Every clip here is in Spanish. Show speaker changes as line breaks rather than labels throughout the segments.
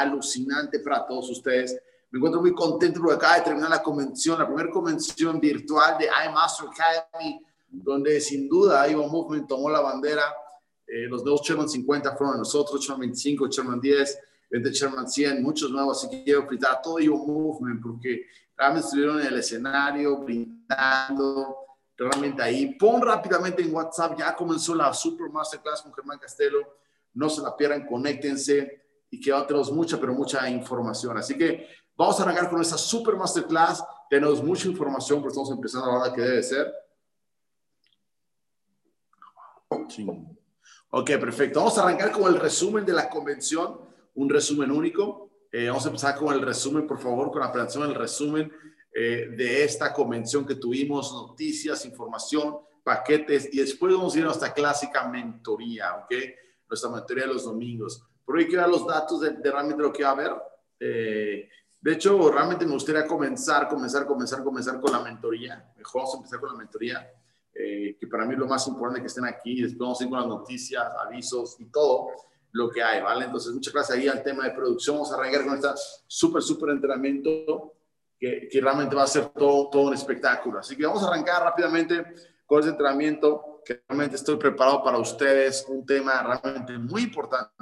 alucinante para todos ustedes. Me encuentro muy contento porque acaba de terminar la convención, la primera convención virtual de iMaster Academy, donde sin duda Ivo Movement tomó la bandera. Eh, los nuevos Chairman 50 fueron nosotros, Chairman 25, Chairman 10, 20 Chairman 100, muchos nuevos. Así que quiero felicitar a todo Ivo Movement porque realmente estuvieron en el escenario, brindando, realmente ahí. Pon rápidamente en WhatsApp, ya comenzó la Super Masterclass con Germán Castelo. No se la pierdan, conéctense y que tenemos mucha, pero mucha información. Así que vamos a arrancar con esta Super Masterclass. Tenemos mucha información, pero estamos empezando a la hora que debe ser. Ok, perfecto. Vamos a arrancar con el resumen de la convención, un resumen único. Eh, vamos a empezar con el resumen, por favor, con la presentación del resumen eh, de esta convención que tuvimos, noticias, información, paquetes, y después vamos a ir a nuestra clásica mentoría, ¿ok? Nuestra mentoría de los domingos. Por hoy quiero dar los datos de, realmente lo que va a haber. Eh, de hecho, realmente me gustaría comenzar, comenzar, comenzar, comenzar con la mentoría. Mejor vamos a empezar con la mentoría, eh, que para mí es lo más importante que estén aquí. Después vamos a ir con las noticias, avisos y todo lo que hay, ¿vale? Entonces, muchas gracias ahí al tema de producción. Vamos a arrancar con este súper, súper entrenamiento que, que, realmente va a ser todo, todo un espectáculo. Así que vamos a arrancar rápidamente con ese entrenamiento que realmente estoy preparado para ustedes, un tema realmente muy importante.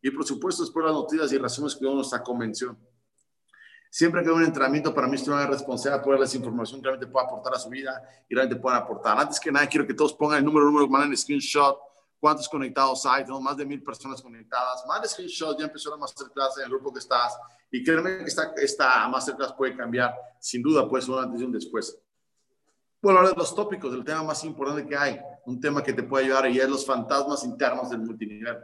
Y por supuesto, después las noticias y resúmenes que vamos nuestra convención. Siempre que hay un entrenamiento, para mí es una responsabilidad poder darles información que realmente pueda aportar a su vida y realmente puedan aportar. Antes que nada, quiero que todos pongan el número, número, manden el screenshot cuántos conectados hay, tenemos más de mil personas conectadas, más de screenshots, ya empezó la masterclass en el grupo que estás y créeme que esta, esta masterclass puede cambiar, sin duda puede ser un antes y un después. Bueno, ahora los tópicos, del tema más importante que hay, un tema que te puede ayudar y es los fantasmas internos del multinivel.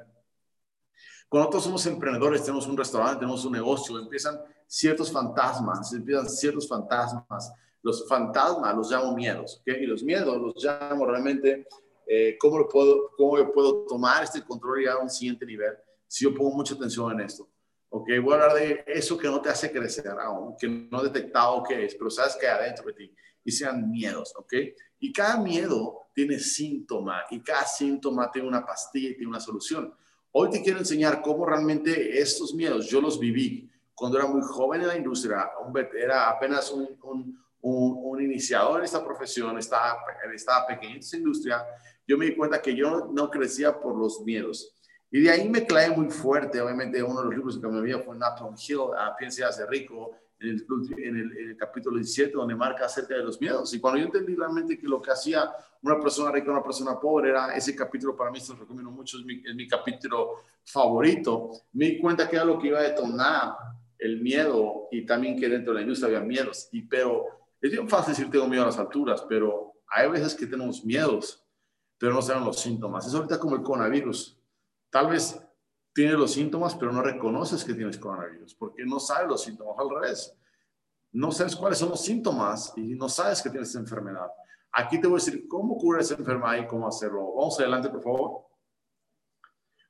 Cuando nosotros somos emprendedores, tenemos un restaurante, tenemos un negocio, empiezan ciertos fantasmas, empiezan ciertos fantasmas. Los fantasmas los llamo miedos, ¿ok? Y los miedos los llamo realmente eh, ¿cómo, lo puedo, ¿cómo yo puedo tomar este control y a un siguiente nivel si yo pongo mucha atención en esto? Ok, voy a hablar de eso que no te hace crecer aún, que no he detectado qué es, pero sabes que hay adentro de ti y sean miedos, ok? Y cada miedo tiene síntoma y cada síntoma tiene una pastilla y tiene una solución. Hoy te quiero enseñar cómo realmente estos miedos yo los viví cuando era muy joven en la industria, era apenas un, un, un, iniciador en esta profesión, estaba, estaba pequeño en esta industria yo me di cuenta que yo no crecía por los miedos. Y de ahí me clavé muy fuerte. Obviamente, uno de los libros que me había fue Napoleon Hill, a Piense hace rico, en el, en, el, en el, capítulo 17, donde marca acerca de los miedos. Y cuando yo entendí realmente que lo que hacía una persona rica una persona pobre era ese capítulo, para mí se lo recomiendo mucho, es mi, es mi capítulo favorito, me di cuenta que era lo que iba a detonar el miedo y también que dentro de la industria había miedos. Y pero es bien fácil decir tengo miedo a las alturas, pero hay veces que tenemos miedos pero no saben los síntomas. Es ahorita como el coronavirus. Tal vez tienes los síntomas, pero no reconoces que tienes coronavirus, porque no sabes los síntomas. Al revés, no sabes cuáles son los síntomas y no sabes que tienes esa enfermedad. Aquí te voy a decir cómo curar esa enfermedad y cómo hacerlo. Vamos adelante, por favor.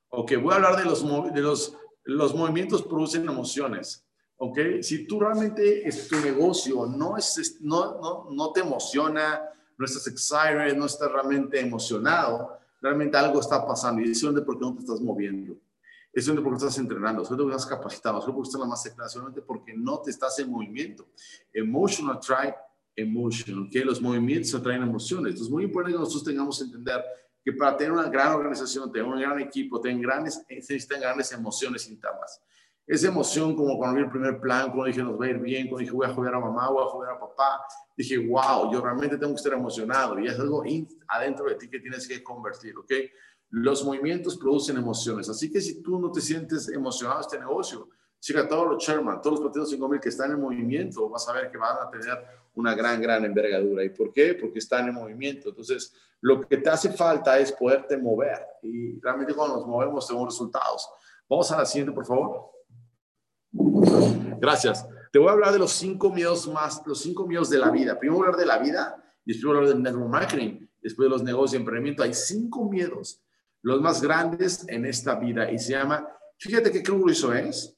Ok, voy a hablar de los, de los, los movimientos producen emociones. Ok, si tú realmente es tu negocio no, es, no, no, no te emociona, no estás excited, no estás realmente emocionado, realmente algo está pasando y es donde porque no te estás moviendo. Es donde porque estás entrenando, es donde estás capacitado, es donde estás en la más solamente porque no te estás en movimiento. Emotional trae emotion, ¿ok? Los movimientos atraen emociones. Entonces es muy importante que nosotros tengamos que entender que para tener una gran organización, tener un gran equipo, tener grandes, necesitan grandes emociones internas esa emoción como cuando vi el primer plan, cuando dije nos va a ir bien, cuando dije voy a jugar a mamá, voy a jugar a papá, dije wow, yo realmente tengo que estar emocionado y es algo adentro de ti que tienes que convertir, ¿ok? Los movimientos producen emociones, así que si tú no te sientes emocionado este negocio, chica, todos los chairman, todos los partidos 5000 que están en movimiento, vas a ver que van a tener una gran, gran envergadura. ¿Y por qué? Porque están en movimiento. Entonces, lo que te hace falta es poderte mover y realmente cuando nos movemos tenemos resultados. Vamos a la siguiente, por favor. Gracias. Te voy a hablar de los cinco miedos más, los cinco miedos de la vida. Primero hablar de la vida, y después hablar del network marketing, después de los negocios y emprendimiento. Hay cinco miedos, los más grandes en esta vida, y se llama, fíjate qué curioso es.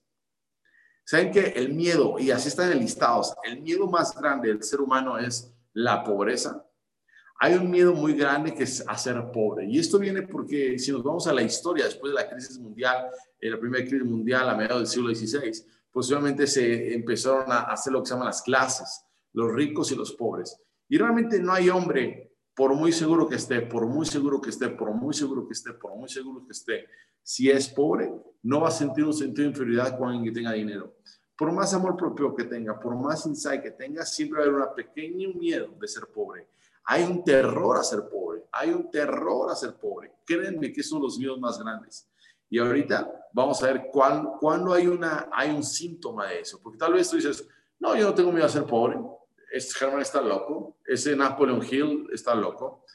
¿Saben que el miedo, y así están enlistados, el miedo más grande del ser humano es la pobreza? Hay un miedo muy grande que es a ser pobre. Y esto viene porque si nos vamos a la historia, después de la crisis mundial, eh, la primera crisis mundial a mediados del siglo XVI, posiblemente se empezaron a hacer lo que se llaman las clases, los ricos y los pobres. Y realmente no hay hombre, por muy seguro que esté, por muy seguro que esté, por muy seguro que esté, por muy seguro que esté, si es pobre, no va a sentir un sentido de inferioridad cuando alguien tenga dinero. Por más amor propio que tenga, por más insight que tenga, siempre va a haber un pequeño miedo de ser pobre. Hay un terror a ser pobre, hay un terror a ser pobre. Créanme que son los miedos más grandes. Y ahorita vamos a ver cuándo, hay, una, hay un síntoma de eso. Porque tal vez tú dices, no, yo no tengo miedo a ser pobre. Este Germán está loco. Ese Napoleon Hill está loco.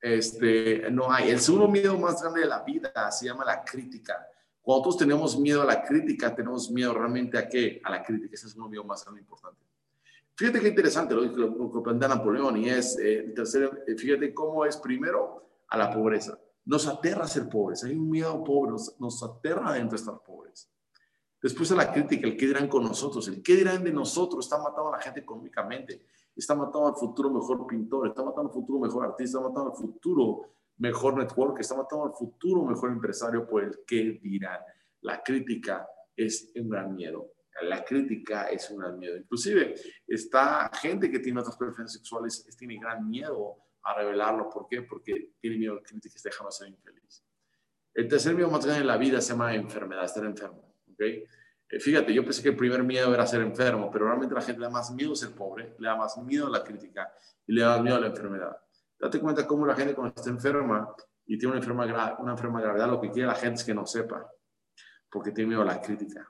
Este, no hay. El segundo miedo más grande de la vida se llama la crítica. Cuando todos tenemos miedo a la crítica, tenemos miedo realmente a qué? A la crítica. Ese es un miedo más grande e importante. Fíjate qué interesante lo, que plantea Napoleón y es, eh, tercero, eh, fíjate cómo es primero a la pobreza. Nos aterra ser pobres, hay un miedo pobre, nos, nos aterra dentro de estar pobres. Después a la crítica, el qué dirán con nosotros, el qué dirán de nosotros, está matando a la gente económicamente, está matando al futuro mejor pintor, está matando al futuro mejor artista, está matando al futuro mejor network, está matando al futuro mejor empresario por el qué dirán. La crítica es un gran miedo. La crítica es un gran miedo. Inclusive, está gente que tiene otras preferencias sexuales, tiene gran miedo a revelarlo. ¿Por qué? Porque tiene miedo a críticas, dejando ser infeliz. El tercer miedo más grande en la vida se llama enfermedad, estar enfermo. ¿Okay? Eh, fíjate, yo pensé que el primer miedo era ser enfermo, pero realmente la gente le da más miedo ser pobre, le da más miedo a la crítica y le da más miedo a la enfermedad. Date cuenta cómo la gente cuando está enferma y tiene una enfermedad, una enferma gravedad, lo que quiere la gente es que no sepa, porque tiene miedo a la crítica.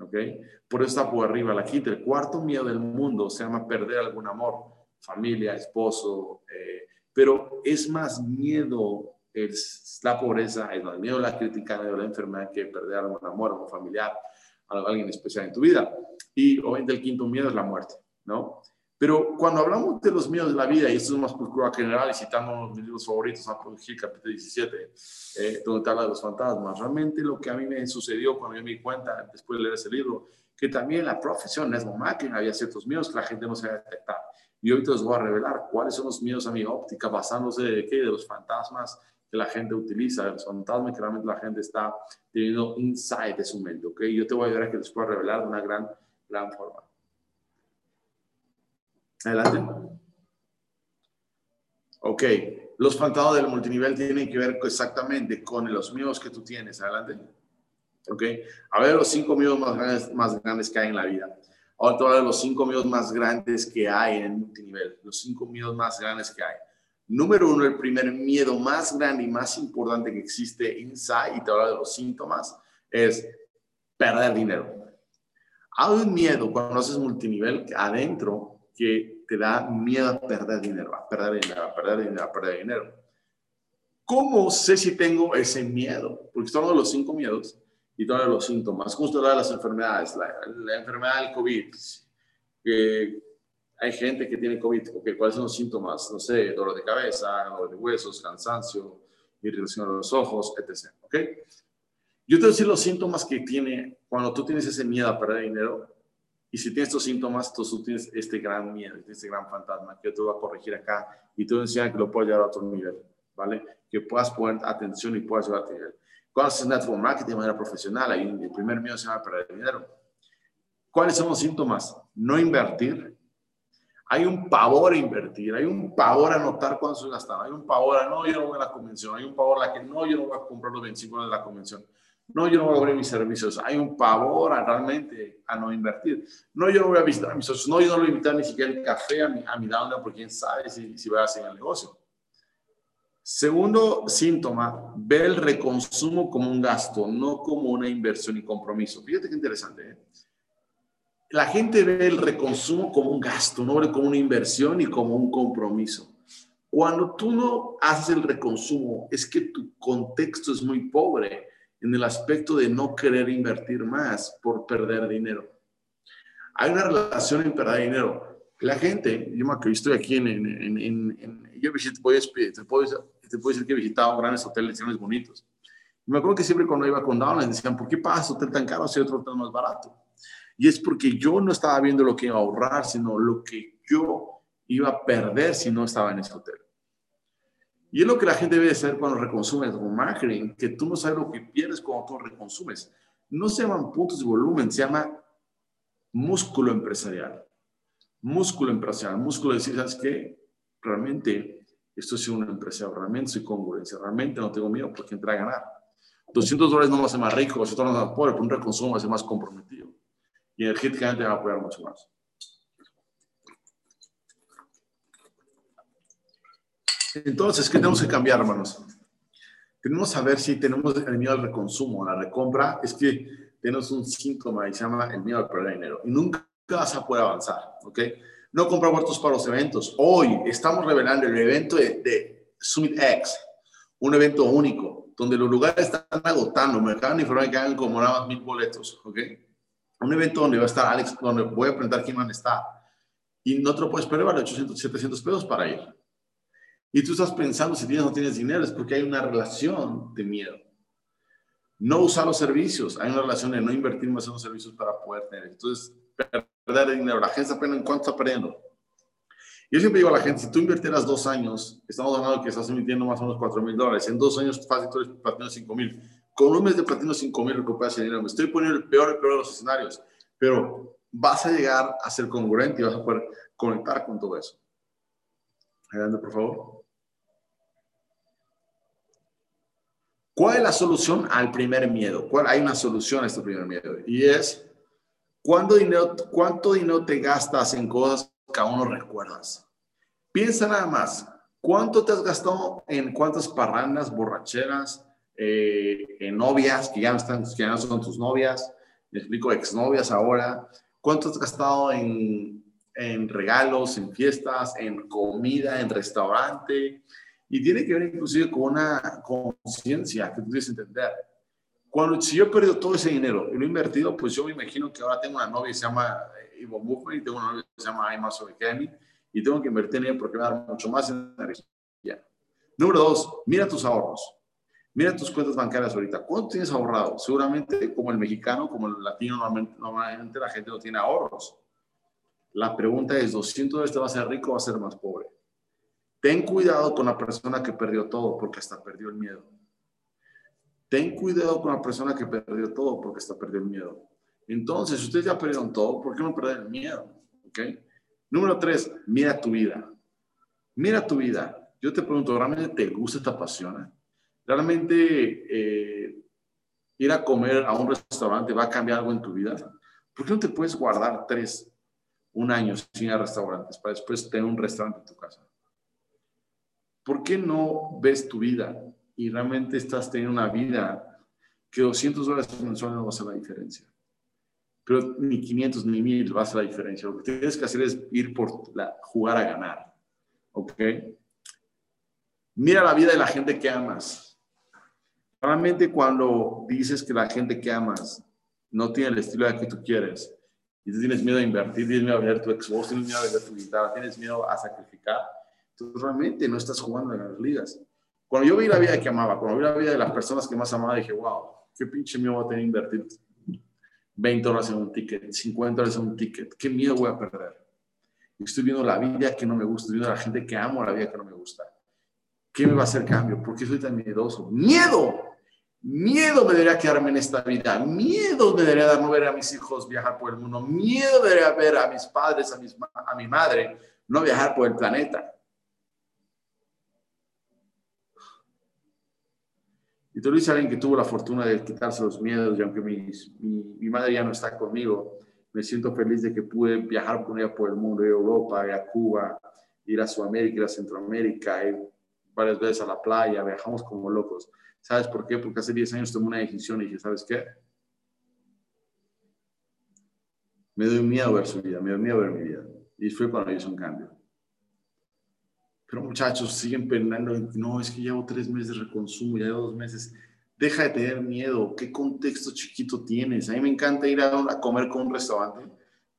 ¿okay? Por eso está por arriba la quinta. El cuarto miedo del mundo se llama perder algún amor, familia, esposo, eh, pero es más miedo es la pobreza, es más miedo la crítica, la enfermedad que perder algún amor, algún familiar, alguien especial en tu vida. Y obviamente el quinto miedo es la muerte, ¿no? Pero cuando hablamos de los miedos de la vida, y esto es más por general, y citando uno de mis libros favoritos, Apología, capítulo 17, eh, donde habla de los fantasmas, realmente lo que a mí me sucedió cuando yo me di cuenta, después de leer ese libro, que también la profesión es máquina, había ciertos miedos que la gente no sabía detectar. Y hoy te los voy a revelar cuáles son los miedos a mi óptica, basándose de qué, de los fantasmas que la gente utiliza, de los fantasmas que realmente la gente está teniendo insight de su mente, ¿ok? Yo te voy a ayudar a que los pueda revelar de una gran, gran forma. Adelante. Ok, los fantasmas del multinivel tienen que ver exactamente con los miedos que tú tienes. Adelante. Ok, a ver los cinco miedos más grandes, más grandes que hay en la vida. Ahora te voy a los cinco miedos más grandes que hay en multinivel, los cinco miedos más grandes que hay. Número uno, el primer miedo más grande y más importante que existe inside, y te hablo de los síntomas, es perder dinero. Hay un miedo cuando haces multinivel adentro que te da miedo a perder dinero, a perder dinero, a perder dinero, a perder dinero. ¿Cómo sé si tengo ese miedo? Porque son los cinco miedos y todos los síntomas. Justo de las enfermedades, la, enfermedad del COVID. Hay gente que tiene COVID, ¿cuáles son los síntomas? No sé, dolor de cabeza, dolor de huesos, cansancio, irritación de los ojos, etc. ¿Ok? Yo te voy a decir los síntomas que tiene cuando tú tienes ese miedo a perder dinero. Y si tienes estos síntomas, tú tienes este gran miedo, este gran fantasma que te voy a corregir acá y te voy a enseñar que lo puedo llevar a otro nivel, ¿vale? Que puedas poner atención y puedas llevar a otro nivel. Cuando haces network marketing de manera profesional, ahí el primer miedo se llama perder dinero. ¿Cuáles son los síntomas? No invertir. Hay un pavor a invertir, hay un pavor a notar cuánto se gastando, hay un pavor a no, yo no voy a la convención, hay un pavor a que no, yo no voy a comprar los 25 de la convención. No, yo no voy a abrir mis servicios. Hay un pavor a realmente a no invertir. No, yo no voy a visitar a mis socios. No, yo no voy a invitar ni siquiera el café a mi, a mi download porque quién sabe si, si voy a hacer el negocio. Segundo síntoma, ver el reconsumo como un gasto, no como una inversión y compromiso. Fíjate qué interesante. ¿eh? La gente ve el reconsumo como un gasto, no como una inversión y como un compromiso. Cuando tú no haces el reconsumo, es que tu contexto es muy pobre en el aspecto de no querer invertir más por perder dinero. Hay una relación en perder dinero. La gente, yo me estoy aquí en, en, en, yo visito, voy te puedo te puedo decir que he visitado grandes hoteles, grandes bonitos. Me acuerdo que siempre cuando iba con Downline decían, ¿por qué pagas hotel tan caro si otro hotel más barato? Y es porque yo no estaba viendo lo que iba a ahorrar, sino lo que yo iba a perder si no estaba en ese hotel. Y es lo que la gente debe saber cuando reconsumes como marketing, que tú no sabes lo que pierdes cuando tú reconsumes. No se llaman puntos de volumen, se llama músculo empresarial. Músculo empresarial. Músculo de decir, ¿sabes qué? Realmente estoy siendo un empresario, realmente soy congruencia, realmente no tengo miedo porque entré a ganar. 200 dólares no me hace más rico, 200 dólares más pobre, pero un reconsumo me hace más comprometido. Y energéticamente va a apoyar mucho más. Entonces, ¿qué tenemos que cambiar, hermanos? Tenemos que saber si tenemos el miedo al reconsumo, a la recompra. Es que tenemos un síntoma y se llama el miedo al perder dinero. Y nunca vas a poder avanzar, ¿ok? No comprar vueltos para los eventos. Hoy estamos revelando el evento de, Summit X, un evento único, donde los lugares están agotando. Me acaban de informar que hagan como nada más mil boletos, ¿ok? Un evento donde va a estar Alex, donde voy a presentar quién van a estar. Y no te lo puedes perder, vale 800, 700 pesos para ir. Y tú estás pensando si tienes o no tienes dinero, es porque hay una relación de miedo. No usar los servicios, hay una relación de no invertir más en los servicios para poder tener. Entonces, perder dinero. La gente está perdiendo, ¿en cuánto está perdiendo? Yo siempre digo a la gente, si tú invirtieras dos años, estamos hablando que estás emitiendo más o menos 4 mil dólares, en dos años fácil tú eres platino 5 mil. Con un mes de platino 5 mil recuperas ese dinero. Me estoy poniendo el peor, el peor de los escenarios, pero vas a llegar a ser congruente y vas a poder conectar con todo eso. Adelante, por favor. ¿Cuál es la solución al primer miedo? ¿Cuál, hay una solución a este primer miedo y es ¿cuánto dinero, cuánto dinero te gastas en cosas que aún no recuerdas. Piensa nada más, ¿cuánto te has gastado en cuántas parrandas, borracheras, eh, en novias que ya no, están, que ya no son tus novias? Me explico, exnovias ahora. ¿Cuánto has gastado en, en regalos, en fiestas, en comida, en restaurante? Y tiene que ver inclusive con una conciencia que tú tienes que entender. Cuando, si yo he perdido todo ese dinero y lo he invertido, pues yo me imagino que ahora tengo una novia que se llama eh, Ivo Movement y tengo una novia que se llama Aima Academy y tengo que invertir en ella porque me va a dar mucho más energía. Número dos, mira tus ahorros. Mira tus cuentas bancarias ahorita. ¿Cuánto tienes ahorrado? Seguramente como el mexicano, como el latino, normalmente, la gente no tiene ahorros. La pregunta es, ¿200 dólares te va a ser rico o va a ser más pobre? Ten cuidado con la persona que perdió todo porque hasta perdió el miedo. Ten cuidado con la persona que perdió todo porque hasta perdió el miedo. Entonces, ustedes ya perdieron todo, ¿por qué no perder el miedo? ¿Ok? Número tres, mira tu vida. Mira tu vida. Yo te pregunto, ¿realmente te gusta, te apasiona? ¿Realmente eh, ir a comer a un restaurante va a cambiar algo en tu vida? ¿Por qué no te puedes guardar tres, un año sin ir a restaurantes para después tener un restaurante en tu casa? ¿por qué no ves tu vida y realmente estás teniendo una vida que 200 dólares mensuales no va a hacer la diferencia? Pero ni 500 ni 1000 va a hacer la diferencia. Lo que tienes que hacer es ir por la, jugar a ganar. ¿Ok? Mira la vida de la gente que amas. Realmente cuando dices que la gente que amas no tiene el estilo de que tú quieres y tú tienes miedo a invertir, tienes miedo a vender tu Xbox, tienes miedo a vender tu guitarra, tienes miedo a sacrificar, tú realmente no estás jugando en las ligas. Cuando yo vi la vida que amaba, cuando vi la vida de las personas que más amaba, dije, wow, qué pinche miedo voy a tener invertir 20 horas en un ticket, 50 horas en un ticket, qué miedo voy a perder. Estoy viendo la vida que no me gusta, estoy viendo a la gente que amo la vida que no me gusta. ¿Qué me va a hacer cambio? ¿Por qué soy tan miedoso? ¡Miedo! Miedo me debería quedarme en esta vida. Miedo me debería dar no ver a mis hijos viajar por el mundo. Miedo me debería ver a mis padres, a, mis, a mi madre no viajar por el planeta. Y te lo dice alguien que tuvo la fortuna de quitarse los miedos y aunque mi, mi, madre ya no está conmigo, me siento feliz de que pude viajar con ella por el mundo, ir a Europa, ir a Cuba, ir a Sudamérica, ir a Centroamérica, ir varias veces a la playa, viajamos como locos. ¿Sabes por qué? Porque hace 10 años tomé una decisión y dije, ¿sabes qué? Me doy miedo a ver su vida, me doy miedo a ver mi vida. Y fue cuando hice un cambio. Pero muchachos, siguen pensando, no, es que llevo tres meses de reconsumo, ya llevo dos meses. Deja de tener miedo. ¿Qué contexto chiquito tienes? A mí me encanta ir a, comer con un restaurante,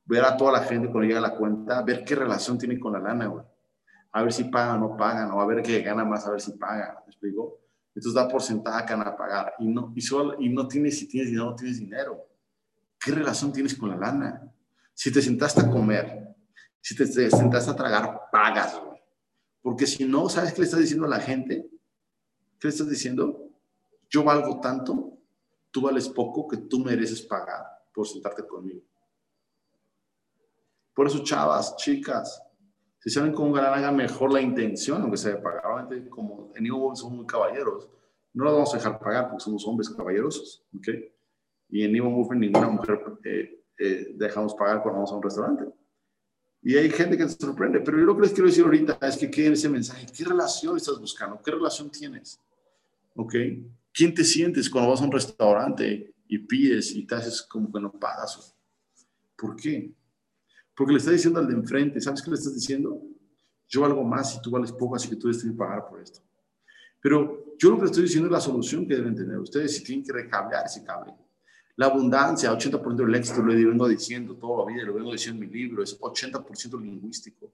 ver a toda la gente cuando llega a la cuenta, ver qué relación tiene con la lana, güey. A ver si pagan o no pagan, o a ver qué gana más, a ver si pagan. ¿Me explico? Entonces da porcentaje que van a pagar. Y no, y, solo, y no tienes, si tienes dinero, no tienes dinero. ¿Qué relación tienes con la lana? Si te sentaste a comer, si te, te sentaste a tragar, pagas, güey Porque si no, ¿sabes qué le estás diciendo a la gente? ¿Qué le estás diciendo? Yo valgo tanto, tú vales poco, que tú mereces pagar por sentarte conmigo. Por eso, chavas, chicas, si saben cómo ganar, hagan mejor la intención, aunque sea de pagar. Obviamente, como en New somos muy caballeros, no los vamos a dejar pagar porque somos hombres caballerosos, ¿ok? Y en New Movement ninguna mujer eh, eh, dejamos pagar cuando vamos a un restaurante. Y hay gente que se sorprende, pero yo lo que les quiero decir ahorita es que quede ese mensaje. ¿Qué relación estás buscando? ¿Qué relación tienes? ¿Ok? ¿Quién te sientes cuando vas a un restaurante y pides y te haces como que no pagas? ¿Por qué? Porque le estás diciendo al de enfrente, ¿sabes qué le estás diciendo? Yo valgo más y tú vales poco, así que tú debes pagar por esto. Pero yo lo que estoy diciendo es la solución que deben tener ustedes si tienen que recablear ese cable. La abundancia, 80% del éxito, lo vengo diciendo toda la vida, lo vengo diciendo en mi libro, es 80% lingüístico.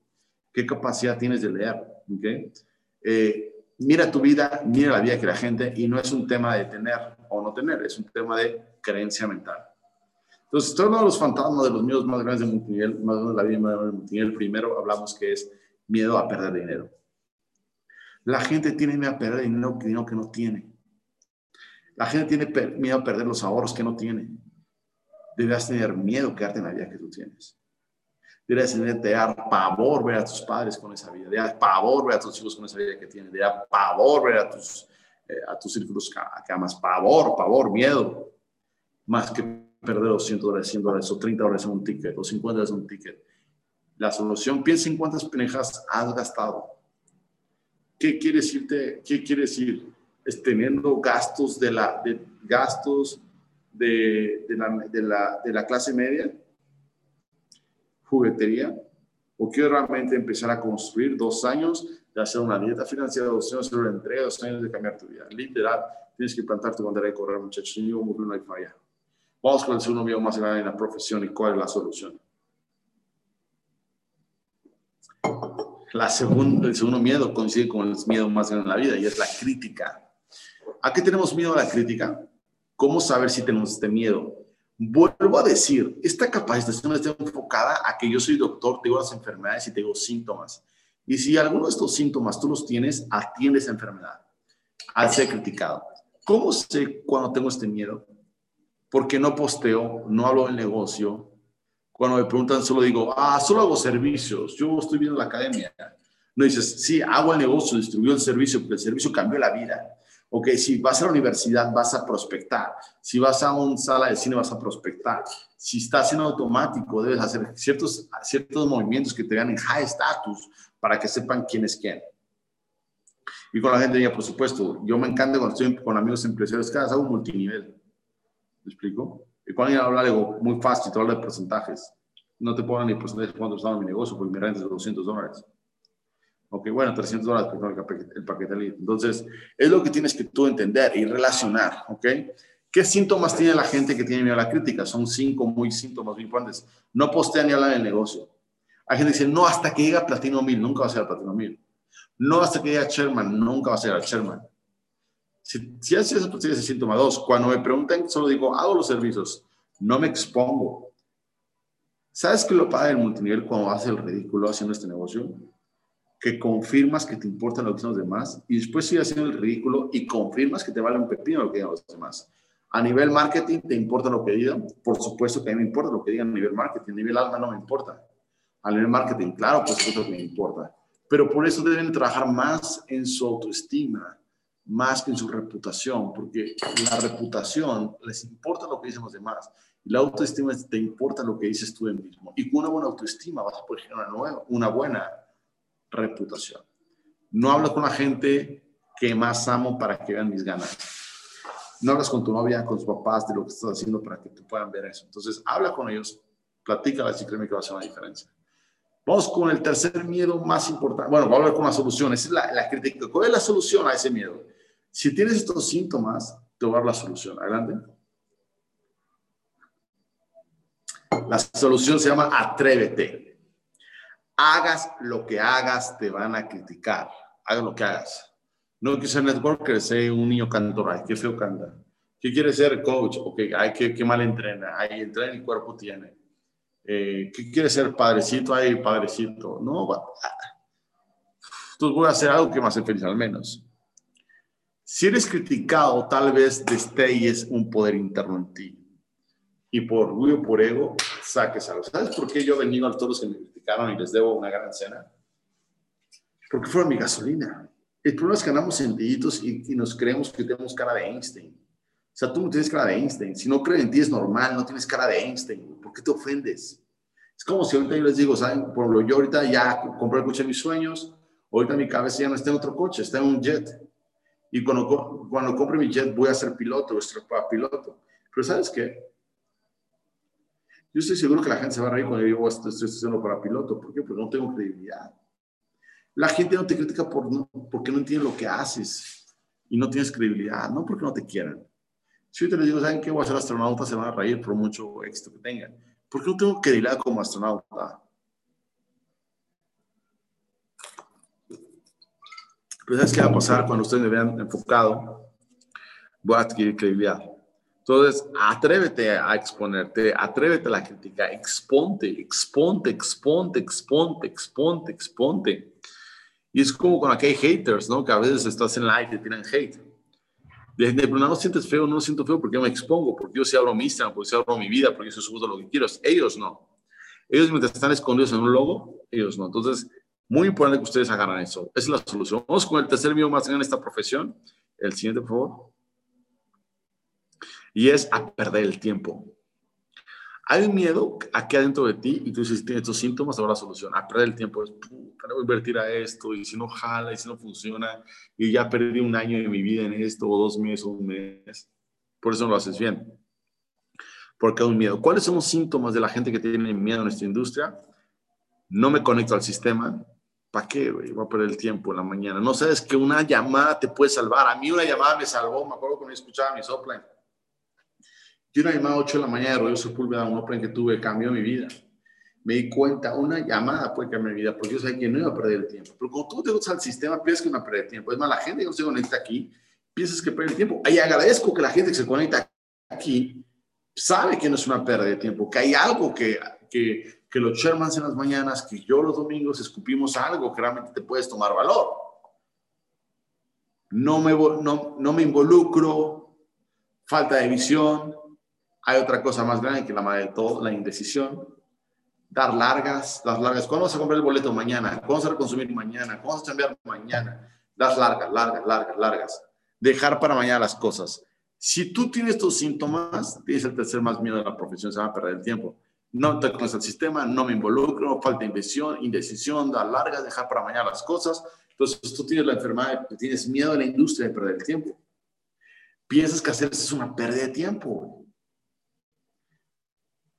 ¿Qué capacidad tienes de leer? ¿Okay? Eh, mira tu vida, mira la vida que la gente, y no es un tema de tener o no tener, es un tema de creencia mental. Entonces, todos los fantasmas de los miedos más grandes de multinivel, más grandes de la vida más de multinivel, primero hablamos que es miedo a perder dinero. La gente tiene miedo a perder dinero, dinero que no tiene. La gente tiene miedo a perder los ahorros que no tiene. Debes tener miedo a quedarte en la vida que tú tienes. Debes tener de dar pavor ver a tus padres con esa vida, de pavor ver a tus hijos con esa vida que tienen, de pavor ver a tus, eh, a tus círculos que amas, pavor, pavor, miedo, más que perder los 100 dólares, 100 dólares o 30 dólares en un ticket o 50 dólares en un ticket. La solución, piensa en cuántas penejas has gastado. ¿Qué quiere decirte? ¿Qué quiere decir? Es teniendo gastos de la, de, gastos de, de, la, de, la, de la clase media, juguetería, o quiero realmente empezar a construir dos años de hacer una dieta financiera, dos años de hacer una entrega, dos años de cambiar tu vida. Literal, tienes que plantar tu bandera de correr, muchachos. Y yo no hay falla. Vamos con el segundo miedo más grande en la profesión y cuál es la solución. La segunda, el segundo miedo coincide con el miedo más grande en la vida y es la crítica. ¿A qué tenemos miedo a la crítica? ¿Cómo saber si tenemos este miedo? Vuelvo a decir, esta capacitación está enfocada a que yo soy doctor, tengo las enfermedades y tengo síntomas. Y si alguno de estos síntomas tú los tienes, atiende esa enfermedad al ser criticado. ¿Cómo sé cuando tengo este miedo? Porque no posteo, no hablo del negocio. Cuando me preguntan, solo digo, ah, solo hago servicios, yo estoy viendo la academia. No dices, sí, hago el negocio, distribuyo el servicio, porque el servicio cambió la vida. Ok, si vas a la universidad vas a prospectar, si vas a una sala de cine vas a prospectar, si estás en automático debes hacer ciertos, ciertos movimientos que te vean high status para que sepan quién es quién. Y con la gente ya, por supuesto, yo me encanta cuando estoy con amigos empresarios, cada vez hago multinivel. ¿Me explico? Y cuando alguien habla, digo, muy fácil, te hablo de porcentajes. No te pongan ni porcentajes cuando estaba mi negocio, porque mi renta es de 200 dólares. Ok, bueno, 300 dólares por el paquete, paquete Entonces, es lo que tienes que tú entender y relacionar, ¿ok? ¿Qué síntomas tiene la gente que tiene miedo a la crítica? Son cinco muy síntomas muy importantes. No postean ni hablan del negocio. Hay gente que dice, no, hasta que llega Platino 1000, nunca va a ser Platino 1000. No, hasta que llega Sherman, nunca va a ser el Sherman. Si, si haces eso, pues ese síntoma. Dos, cuando me preguntan, solo digo, hago los servicios, no me expongo. ¿Sabes qué lo paga el multinivel cuando hace el ridículo haciendo este negocio? que confirmas que te importan lo que los demás y después sigues haciendo el ridículo y confirmas que te vale un pepino lo que digan los demás. A nivel marketing, ¿te importa lo que digan? Por supuesto que a mí me importa lo que digan a nivel marketing. A nivel alma no me importa. A nivel marketing, claro, por supuesto que me importa. Pero por eso deben trabajar más en su autoestima, más que en su reputación, porque la reputación les importa lo que dicen los demás. La autoestima te importa lo que dices tú de mismo. Y con una buena autoestima vas a poder generar una, nueva, una buena reputación. No hablas con la gente que más amo para que vean mis ganas. No hablas con tu novia, con tus papás de lo que estás haciendo para que te puedan ver eso. Entonces, habla con ellos, platica y créeme que va a hacer una diferencia. Vamos con el tercer miedo más importante. Bueno, vamos a hablar con la solución. Esa es la, la crítica. ¿Cuál es la solución a ese miedo? Si tienes estos síntomas, te voy a dar la solución. Adelante. La solución se llama atrévete hagas lo que hagas, te van a criticar. Hagas lo que hagas. No quiero ser networker, sé un niño cantor. Ay, qué feo canta. ¿Qué quiere ser coach? Ok, ay, qué, qué mal entrena. Ay, entrena y cuerpo tiene. Eh, ¿Qué quiere ser padrecito? Ay, padrecito. No, Entonces voy a hacer algo que me hace feliz al menos. Si eres criticado, tal vez destelles un poder interno en ti. Y por orgullo, por ego, saques algo. ¿Sabes por qué yo venido a todos los que me criticaron y les debo una gran cena? Porque fueron mi gasolina. El problema es que andamos sentiditos y, y nos creemos que tenemos cara de Einstein. O sea, tú no tienes cara de Einstein. Si no crees en ti es normal, no tienes cara de Einstein. ¿Por qué te ofendes? Es como si ahorita yo les digo, ¿saben? Por ejemplo, yo ahorita ya compré el coche de mis sueños, ahorita mi cabeza ya no está en otro coche, está en un jet. Y cuando, cuando compre mi jet voy a ser piloto, ser piloto. Pero ¿sabes qué? Yo estoy seguro que la gente se va a reír cuando yo digo, estoy, estoy haciendo para piloto. ¿Por qué? Porque no tengo credibilidad. La gente no te critica por, no, porque no entiende lo que haces y no tienes credibilidad, no porque no te quieran. Si yo te les digo, ¿saben qué? Voy a ser astronauta, se van a reír por mucho éxito que tengan. ¿Por qué no tengo credibilidad como astronauta? Pero ¿sabes qué va a pasar cuando ustedes me vean enfocado? Voy a adquirir credibilidad. Entonces, atrévete a exponerte, atrévete a la crítica, exponte, exponte, exponte, exponte, exponte, exponte. Y es como con aquellos haters, ¿no? Que a veces estás en live y te tiran hate. De, no, no sientes feo, no siento feo porque yo me expongo, porque yo sí abro mi Instagram, porque sí abro mi vida, porque yo subo lo que quiero. Ellos no. Ellos mientras están escondidos en un logo, ellos no. Entonces, muy importante que ustedes agarran eso. Esa es la solución. Vamos con el tercer miedo más grande en esta profesión. El siguiente, por favor. Y es a perder el tiempo. Hay un miedo aquí adentro de ti y tú dices, tienes estos síntomas, ahora la solución. A perder el tiempo es, puta, voy a invertir a esto y si no jala y si no funciona y ya perdí un año de mi vida en esto o dos meses o un mes. Por eso no lo haces bien. Porque hay un miedo. ¿Cuáles son los síntomas de la gente que tiene miedo en esta industria? No me conecto al sistema. ¿Para qué, güey? Voy a perder el tiempo en la mañana. No sabes que una llamada te puede salvar. A mí una llamada me salvó. Me acuerdo cuando escuchaba mis offline yo una llamada a 8 de la mañana de Rollo Sepúlveda, un Open que tuve, cambió mi vida. Me di cuenta, una llamada puede cambiar mi vida, porque yo sabía que no iba a perder el tiempo. Pero cuando tú te gustas al sistema, piensas que no va a perder el tiempo. Es más, la gente que no se conecta aquí, piensas que pierde el tiempo. Y agradezco que la gente que se conecta aquí sabe que no es una pérdida de tiempo, que hay algo que, que, que los Shermans en las mañanas, que yo los domingos escupimos algo que realmente te puedes tomar valor. No me, involucro, falta de visión, hay otra cosa más grande que la madre de todo, la indecisión. Dar largas, las largas. ¿Cuándo vas a comprar el boleto mañana? ¿Cuándo vas a consumir mañana? ¿Cuándo vas a cambiar mañana? Dar largas, largas, largas, largas. Dejar para mañana las cosas. Si tú tienes estos síntomas, tienes el tercer más miedo de la profesión, se va a perder el tiempo. No te conoces el sistema, no me involucro, falta inversión, indecisión, dar largas, dejar para mañana las cosas. Entonces, tú tienes la enfermedad, tienes miedo de la industria de perder el tiempo. Piensas que hacer es una pérdida de tiempo.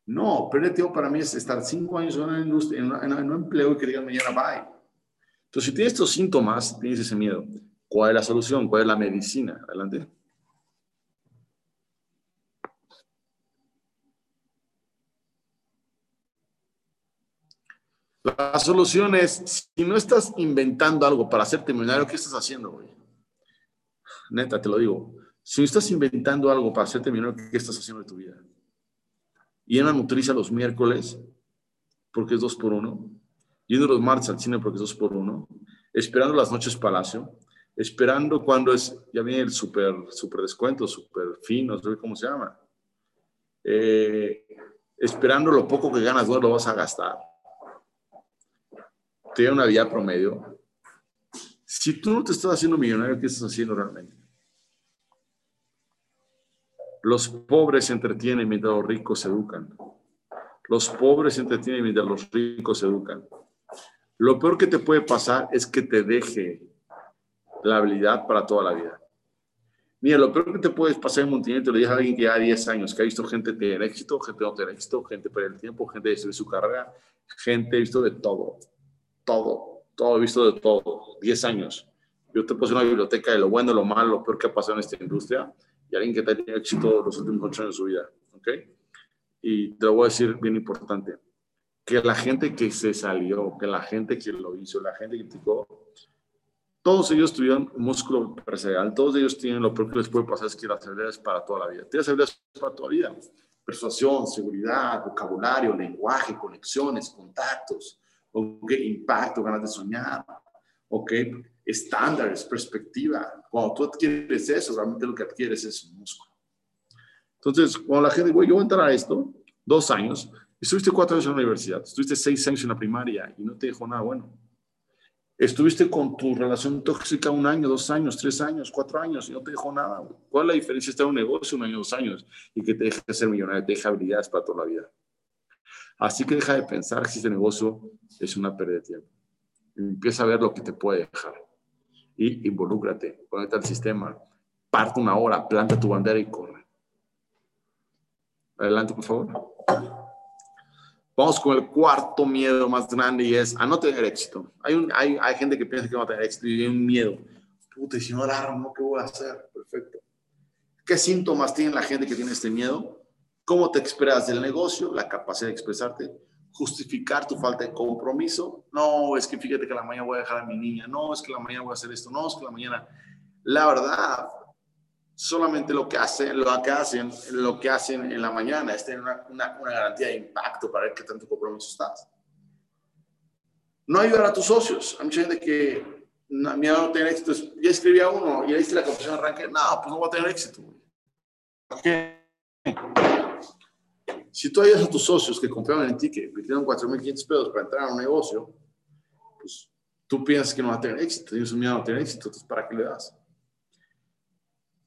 No, perder tiempo para mí es estar cinco años en, una industria, en, un empleo y que digan mañana bye. Entonces, si tienes estos síntomas, tienes ese miedo. ¿Cuál es la solución? ¿Cuál es la medicina? Adelante. La solución es, si no estás inventando algo para hacerte millonario, ¿qué estás haciendo, güey? Neta, te lo digo. Si no estás inventando algo para hacerte millonario, ¿qué estás haciendo de tu vida? y en la nutriza los miércoles porque es dos por uno, yendo los martes al cine porque es dos por uno, esperando las noches palacio, esperando cuando es, ya viene el super, super descuento, super fin, no sé cómo se llama, eh, esperando lo poco que ganas, no lo vas a gastar. Tiene una vida promedio. Si tú no te estás haciendo millonario, ¿qué estás haciendo realmente? Los pobres se entretienen mientras los ricos se educan. Los pobres se entretienen mientras los ricos se educan. Lo peor que te puede pasar es que te deje la habilidad para toda la vida. Mira, lo peor que te puede pasar en Montenegro, le dije a alguien que ya 10 años, que ha visto gente tener éxito, gente no tener éxito, gente perder el tiempo, gente destruir su carrera, gente visto de todo, todo, todo visto de todo, 10 años. Yo te puse una biblioteca de lo bueno, lo malo, lo peor que ha pasado en esta industria y alguien que ha tenido éxito los últimos ocho años de su vida. ¿Ok? Y te lo voy a decir bien importante. Que la gente que se salió, que la gente que lo hizo, la gente que criticó, todos ellos tuvieron músculo empresarial, todos ellos tienen lo peor que les puede pasar es que las habilidades para toda la vida. Tienes habilidades para toda la vida. Persuasión, seguridad, vocabulario, lenguaje, conexiones, contactos, ¿ok? impacto, ganas de soñar. ¿ok? Estándares, perspectiva. Cuando tú adquieres eso, realmente lo que adquieres es un músculo. Entonces, cuando la gente, güey, yo voy a entrar a esto, dos años, estuviste cuatro años en la universidad, estuviste seis años en la primaria y no te dejó nada bueno. Estuviste con tu relación tóxica un año, dos años, tres años, cuatro años y no te dejó nada. ¿Cuál es la diferencia de estar en un negocio un año, dos años y que te deje ser millonario, te deja habilidades para toda la vida? Así que deja de pensar que este negocio es una pérdida de tiempo. Empieza a ver lo que te puede dejar y involúcrate, conecta al sistema, parte una hora, planta tu bandera y corre. Adelante, por favor. Vamos con el cuarto miedo más grande y es a no tener éxito. Hay, un, hay, hay gente que piensa que no va a tener éxito y hay un miedo. Puta, si no la ¿qué voy a hacer? Perfecto. ¿Qué síntomas tiene la gente que tiene este miedo? ¿Cómo te esperas del negocio? La capacidad de expresarte. Justificar tu falta de compromiso. No, es que fíjate que la mañana voy a dejar a mi niña. No, es que la mañana voy a hacer esto. No, es que la mañana. La verdad, solamente lo que hacen, lo que hacen, lo que hacen en la mañana es tener una, garantía de impacto para ver qué tanto compromiso estás. No ayudar a tus socios. Hay mucha gente que no, miedo no tener éxito. Ya escribía uno y ahí la confesión arranque. No, pues no voy a tener éxito. ¿Por qué? Si tú ayudas a tus socios que confiaban en ti, que invirtieron 4.500 pesos para entrar a un negocio, pues tú piensas que no va a tener éxito. Un miedo a no tener éxito. Entonces, ¿para qué le das?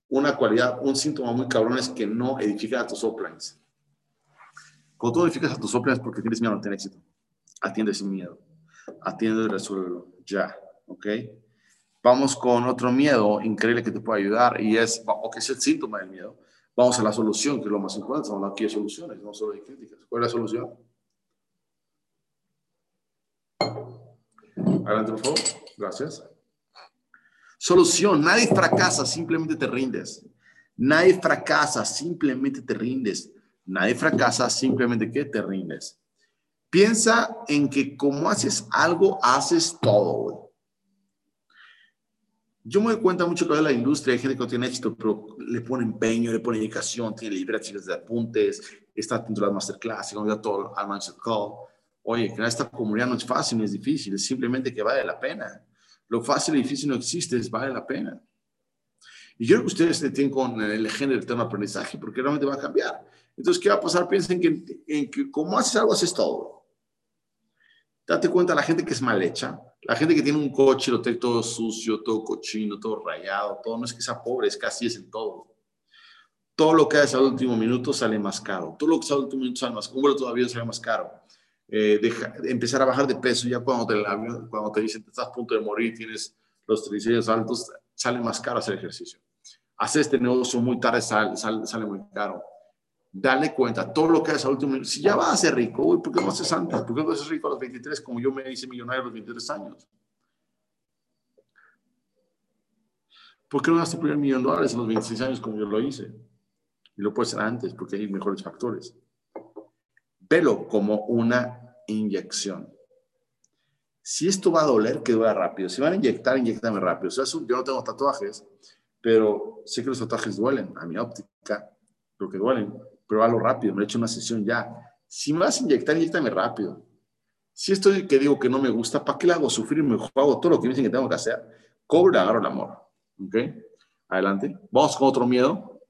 una cualidad, un síntoma muy cabrón es que no edificas a tus uplines. Cuando tú edificas a tus uplines porque tienes miedo a no tener éxito, atiende ese miedo, atiende y resuélvelo ya, ¿ok? Vamos con otro miedo increíble que te puede ayudar y es, o que es el síntoma del miedo. Vamos a la solución, que es lo más importante. Estamos aquí de soluciones, no solo de críticas. ¿Cuál es la solución? Adelante, por favor. Gracias. Solución, nadie fracasa, simplemente te rindes. Nadie fracasa, simplemente te rindes. Nadie fracasa, simplemente que te rindes. Piensa en que como haces algo, haces todo. Yo me doy cuenta mucho que de la industria hay gente que no tiene éxito, pero le pone empeño, le pone dedicación, tiene libretas de apuntes, está atento a las masterclass, no todo al mindset call. Oye, crear esta comunidad no es fácil, no es difícil, es simplemente que vale la pena. Lo fácil y difícil no existe, es vale la pena. Y yo creo que ustedes tienen con el género del tema aprendizaje, porque realmente va a cambiar. Entonces, ¿qué va a pasar? Piensen que, en que como haces algo, haces todo. Date cuenta la gente que es mal hecha, la gente que tiene un coche, lo tiene todo sucio, todo cochino, todo rayado, todo, no es que sea pobre, es que así es en todo. Todo lo que haces al último minuto sale más caro. Todo lo que sale al último minuto sale más caro. Un vuelo todavía sale más caro eh, empezar a bajar de peso ya cuando te, cuando te dicen que estás a punto de morir, tienes los triglicéridos altos, sale más caro hacer ejercicio. Hacer este negocio muy tarde sale, sale, muy caro. Dale cuenta, todo lo que haces al último si ya vas a ser rico, ¿por qué no haces antes? ¿Por qué no haces rico a los 23 como yo me hice millonario a los 23 años? ¿Por qué no das tu primer millón de dólares a los 26 años como yo lo hice? Y lo puedes hacer antes porque hay mejores factores pelo como una inyección. Si esto va a doler, que duela rápido. Si van a inyectar, inyectame rápido. yo no tengo tatuajes, pero sé que los tatuajes duelen. A mi óptica, lo que duelen. Pero lo rápido, me he hecho una sesión ya. Si me vas a inyectar, inyectame rápido. Si estoy que digo que no me gusta, ¿para qué le hago sufrir? Me hago todo lo que me dicen que tengo que hacer. Cobro agarro el amor. ¿Ok? Adelante. Vamos con otro miedo.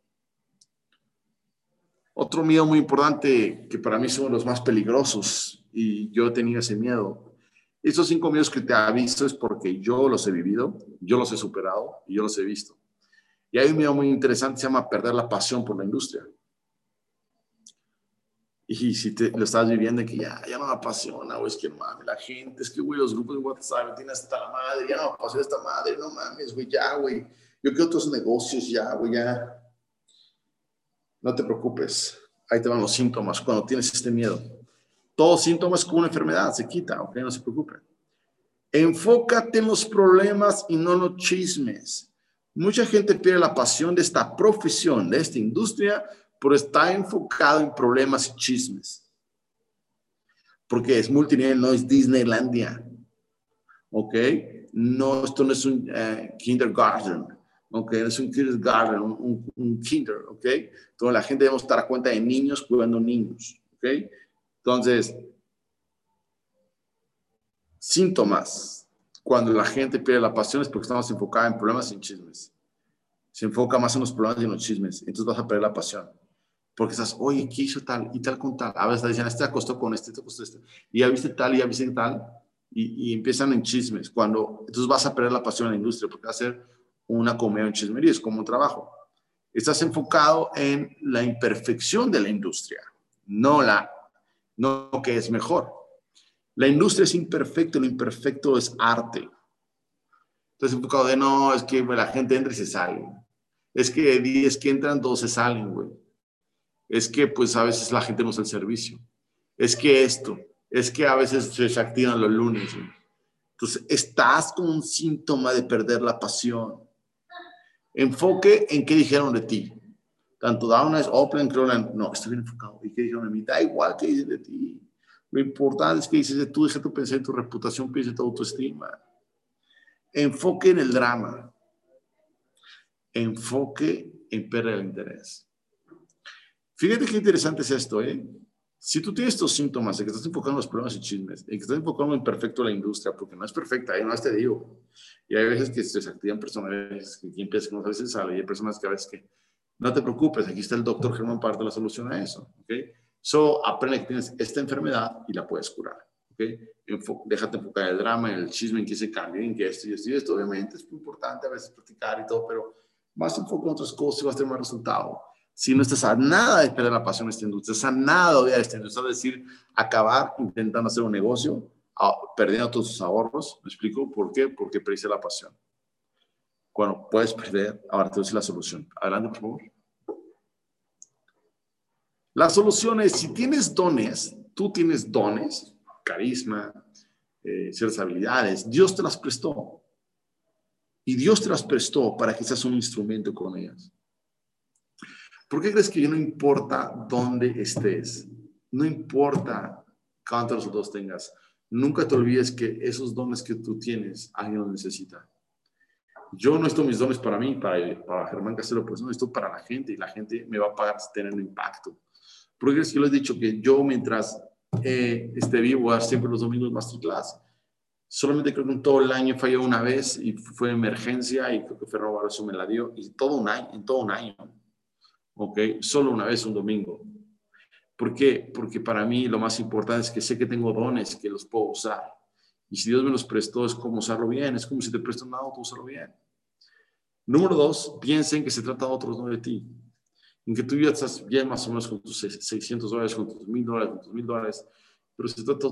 Otro miedo muy importante que para mí son los más peligrosos y yo tenía ese miedo. Esos cinco miedos que te aviso es porque yo los he vivido, yo los he superado y yo los he visto. Y hay un miedo muy interesante, se llama perder la pasión por la industria. Y si te, lo estás viviendo, que ya, ya no me apasiona, o es que mames, la gente, es que, güey, los grupos de WhatsApp me tienen hasta la madre, ya no me apasiona esta madre, no mames, güey, ya, güey. Yo quiero otros negocios, ya, güey, ya no te preocupes. Ahí te van los síntomas cuando tienes este miedo. Todos síntomas como una enfermedad, se quita, ¿ok? No se preocupen. Enfócate en los problemas y no en los chismes. Mucha gente pierde la pasión de esta profesión, de esta industria, por estar enfocado en problemas y chismes. Porque es multinivel, no es Disneylandia. ¿Ok? No, esto no es un eh, kindergarten. ¿ok? Es un kindergarten, un, un, kinder, ¿ok? Entonces la gente debe estar a cuenta de niños cuidando niños, ¿ok? Entonces, síntomas. cuando la gente pierde la pasión es porque estamos enfocados en problemas sin chismes. Se enfoca más en los problemas y en los chismes. Entonces vas a perder la pasión. Porque estás, oye, ¿qué hizo tal? Y tal con tal. A veces dicen, este acostó con este, este acostó este. Y ya viste tal, y ya viste tal. Y, y, empiezan en chismes. Cuando, entonces vas a perder la pasión en la industria porque va a ser una comedia en chismería. Es como un trabajo. Estás enfocado en la imperfección de la industria, no la, no que es mejor. La industria es imperfecta, lo imperfecto es arte. Entonces, enfocado de no, es que la gente entra y se sale. Es que 10 que entran, dos se salen, güey. Es que, pues, a veces la gente no usa el servicio. Es que esto, es que a veces se desactivan los lunes. Entonces, estás con un síntoma de perder la pasión. Enfoque en qué dijeron de ti. Tanto Downers, Open, Crowland, no, estoy bien enfocado. ¿Y qué dijeron de mí? Da igual qué dicen de ti. Lo importante es que dices, tú deja tu pensar en tu reputación, piensa en tu autoestima. Enfoque en el drama. Enfoque en perder el interés. Fíjate qué interesante es esto, ¿eh? Si tú tienes estos síntomas de que estás enfocando en los problemas y chismes, y que estás enfocando en perfecto la industria, porque no es perfecta, ahí no te digo. Y hay veces que se desactivan personas, que empiezan, a veces sale, y hay personas que a veces que no te preocupes, aquí está el doctor Germán parte de la solución a eso, ¿ok? So, aprende que tienes esta enfermedad y la puedes curar. ¿okay? déjate enfocar en el drama, el chisme, en que se cambie, en que esto y esto y esto. Obviamente es muy importante a veces practicar y todo, pero más enfocar en otras cosas y vas a tener más resultado. Si no estás a nada de perder la pasión en esta industria, estás a nada de odiar esta industria, es decir, acabar intentando hacer un negocio, perdiendo todos tus ahorros. ¿Me explico? ¿Por qué? Porque perdiste la pasión. Cuando puedes perder, ahora te doy la solución. Adelante, por favor. La solución es, si tienes dones, tú tienes dones, carisma, eh, ciertas habilidades, Dios te las prestó. Y Dios te las prestó para que seas un instrumento con ellas. ¿Por qué crees que no importa dónde estés? No importa cuántos resultados tengas. Nunca te olvides que esos dones que tú tienes, alguien los necesita. Yo no estoy mis dones para mí, para, para Germán Castelo, pues no, esto para la gente y la gente me va a pagar tener un impacto. Porque es que yo les he dicho que yo mientras eh, esté vivo, a siempre los domingos masterclass. Solamente creo que en todo el año falló una vez y fue emergencia y creo que Ferro Barroso me la dio y todo un año, en todo un año. ¿Ok? Solo una vez un domingo. ¿Por qué? Porque para mí lo más importante es que sé que tengo dones que los puedo usar. Y si Dios me los prestó, es como usarlo bien. Es como si te presto un auto, usarlo bien. Número dos, piensen que se trata de otros, no de ti en que tú ya estás bien más o menos con tus 600 dólares, con tus 1000 dólares, con tus 1000 dólares, pero se trata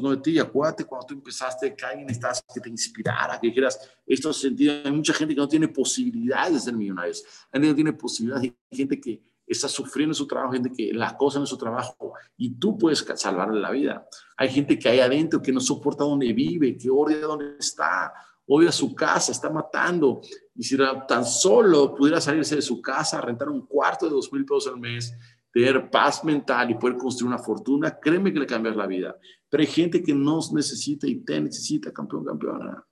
no de ti. Acuérdate cuando tú empezaste, que alguien estás que te inspirara, que quieras esto sentido. Hay mucha gente que no tiene posibilidades de ser millonarios. Hay gente que no tiene posibilidades, hay gente que está sufriendo en su trabajo, gente que la cosa en su trabajo y tú puedes salvarle la vida. Hay gente que hay adentro que no soporta donde vive, que odia donde está, odia su casa, está matando. Y si tan solo pudiera salirse de su casa, rentar un cuarto de dos mil pesos al mes, tener paz mental y poder construir una fortuna, créeme que le cambias la vida. Pero hay gente que nos necesita y te necesita, campeón, campeona.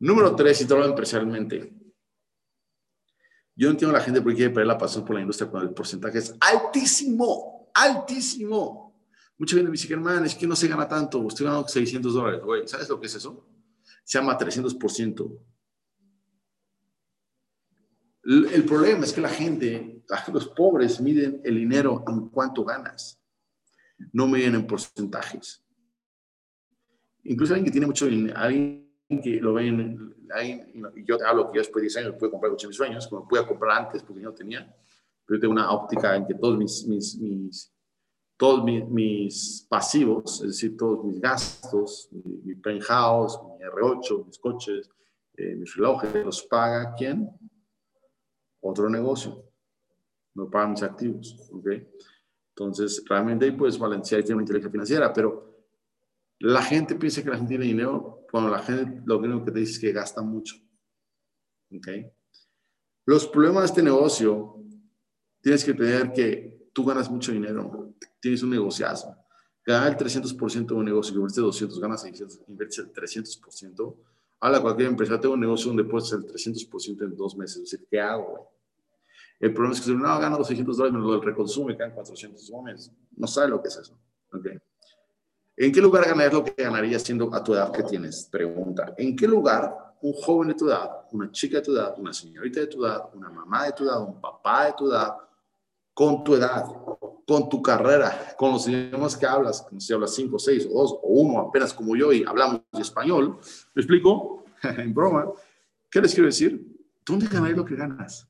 Número tres, y te lo empresarialmente. Yo entiendo a la gente por qué quiere perder la pasión por la industria cuando el porcentaje es altísimo, altísimo. Mucha gente me dice, hermano, es que no se gana tanto, estoy ganando 600 dólares. Güey, ¿sabes lo que es eso? se llama 300%. El problema es que la gente, los pobres, miden el dinero en cuánto ganas, no miden en porcentajes. Incluso alguien que tiene mucho dinero, alguien que lo ven, y yo te hablo que yo después de 10 años pude comprar coche de mis sueños, como pude comprar antes porque yo no tenía, pero yo tengo una óptica en que todos mis, mis, mis todos mis, pasivos, es decir, todos mis gastos, mi, mi penthouse, mi R8, mis coches, eh, mis relojes, los paga quién? Otro negocio. No pagan mis activos. ¿okay? Entonces, realmente ahí puedes balancear y tener una inteligencia financiera, pero la gente piensa que la gente tiene dinero cuando la gente lo único que te dice es que gasta mucho. ¿okay? Los problemas de este negocio tienes que tener que tú ganas mucho dinero, tienes un negociazo. Ganar el 300% de un negocio que invierte 200, ganas 600, inviertes el 300%. Habla cualquier empresa, tengo un negocio donde puedes hacer el 300% en dos meses. Es decir, ¿qué hago? El problema es que si no gano los 600 dólares, me lo reconsume, quedan 400 dólares. No sabe lo que es eso. Okay. ¿En qué lugar ganarías lo que ganarías siendo a tu edad que tienes? Pregunta. ¿En qué lugar un joven de tu edad, una chica de tu edad, una señorita de tu edad, una mamá de tu edad, un papá de tu edad, con tu edad, con tu carrera, con los idiomas que hablas, si hablas cinco, seis o dos o uno apenas como yo y hablamos español, ¿me explico? en broma. ¿Qué les quiero decir? ¿Dónde ganáis lo que ganas?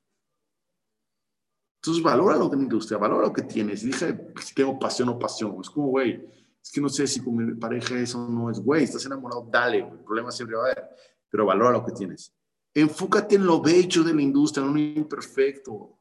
Entonces valora lo que te industria, valora lo que tienes. Y dije, si tengo pasión o pasión. Es como, güey, es que no sé si con mi pareja eso no es, güey, estás enamorado, dale, el problema siempre va a haber, pero valora lo que tienes. Enfócate en lo bello de la industria, en lo imperfecto.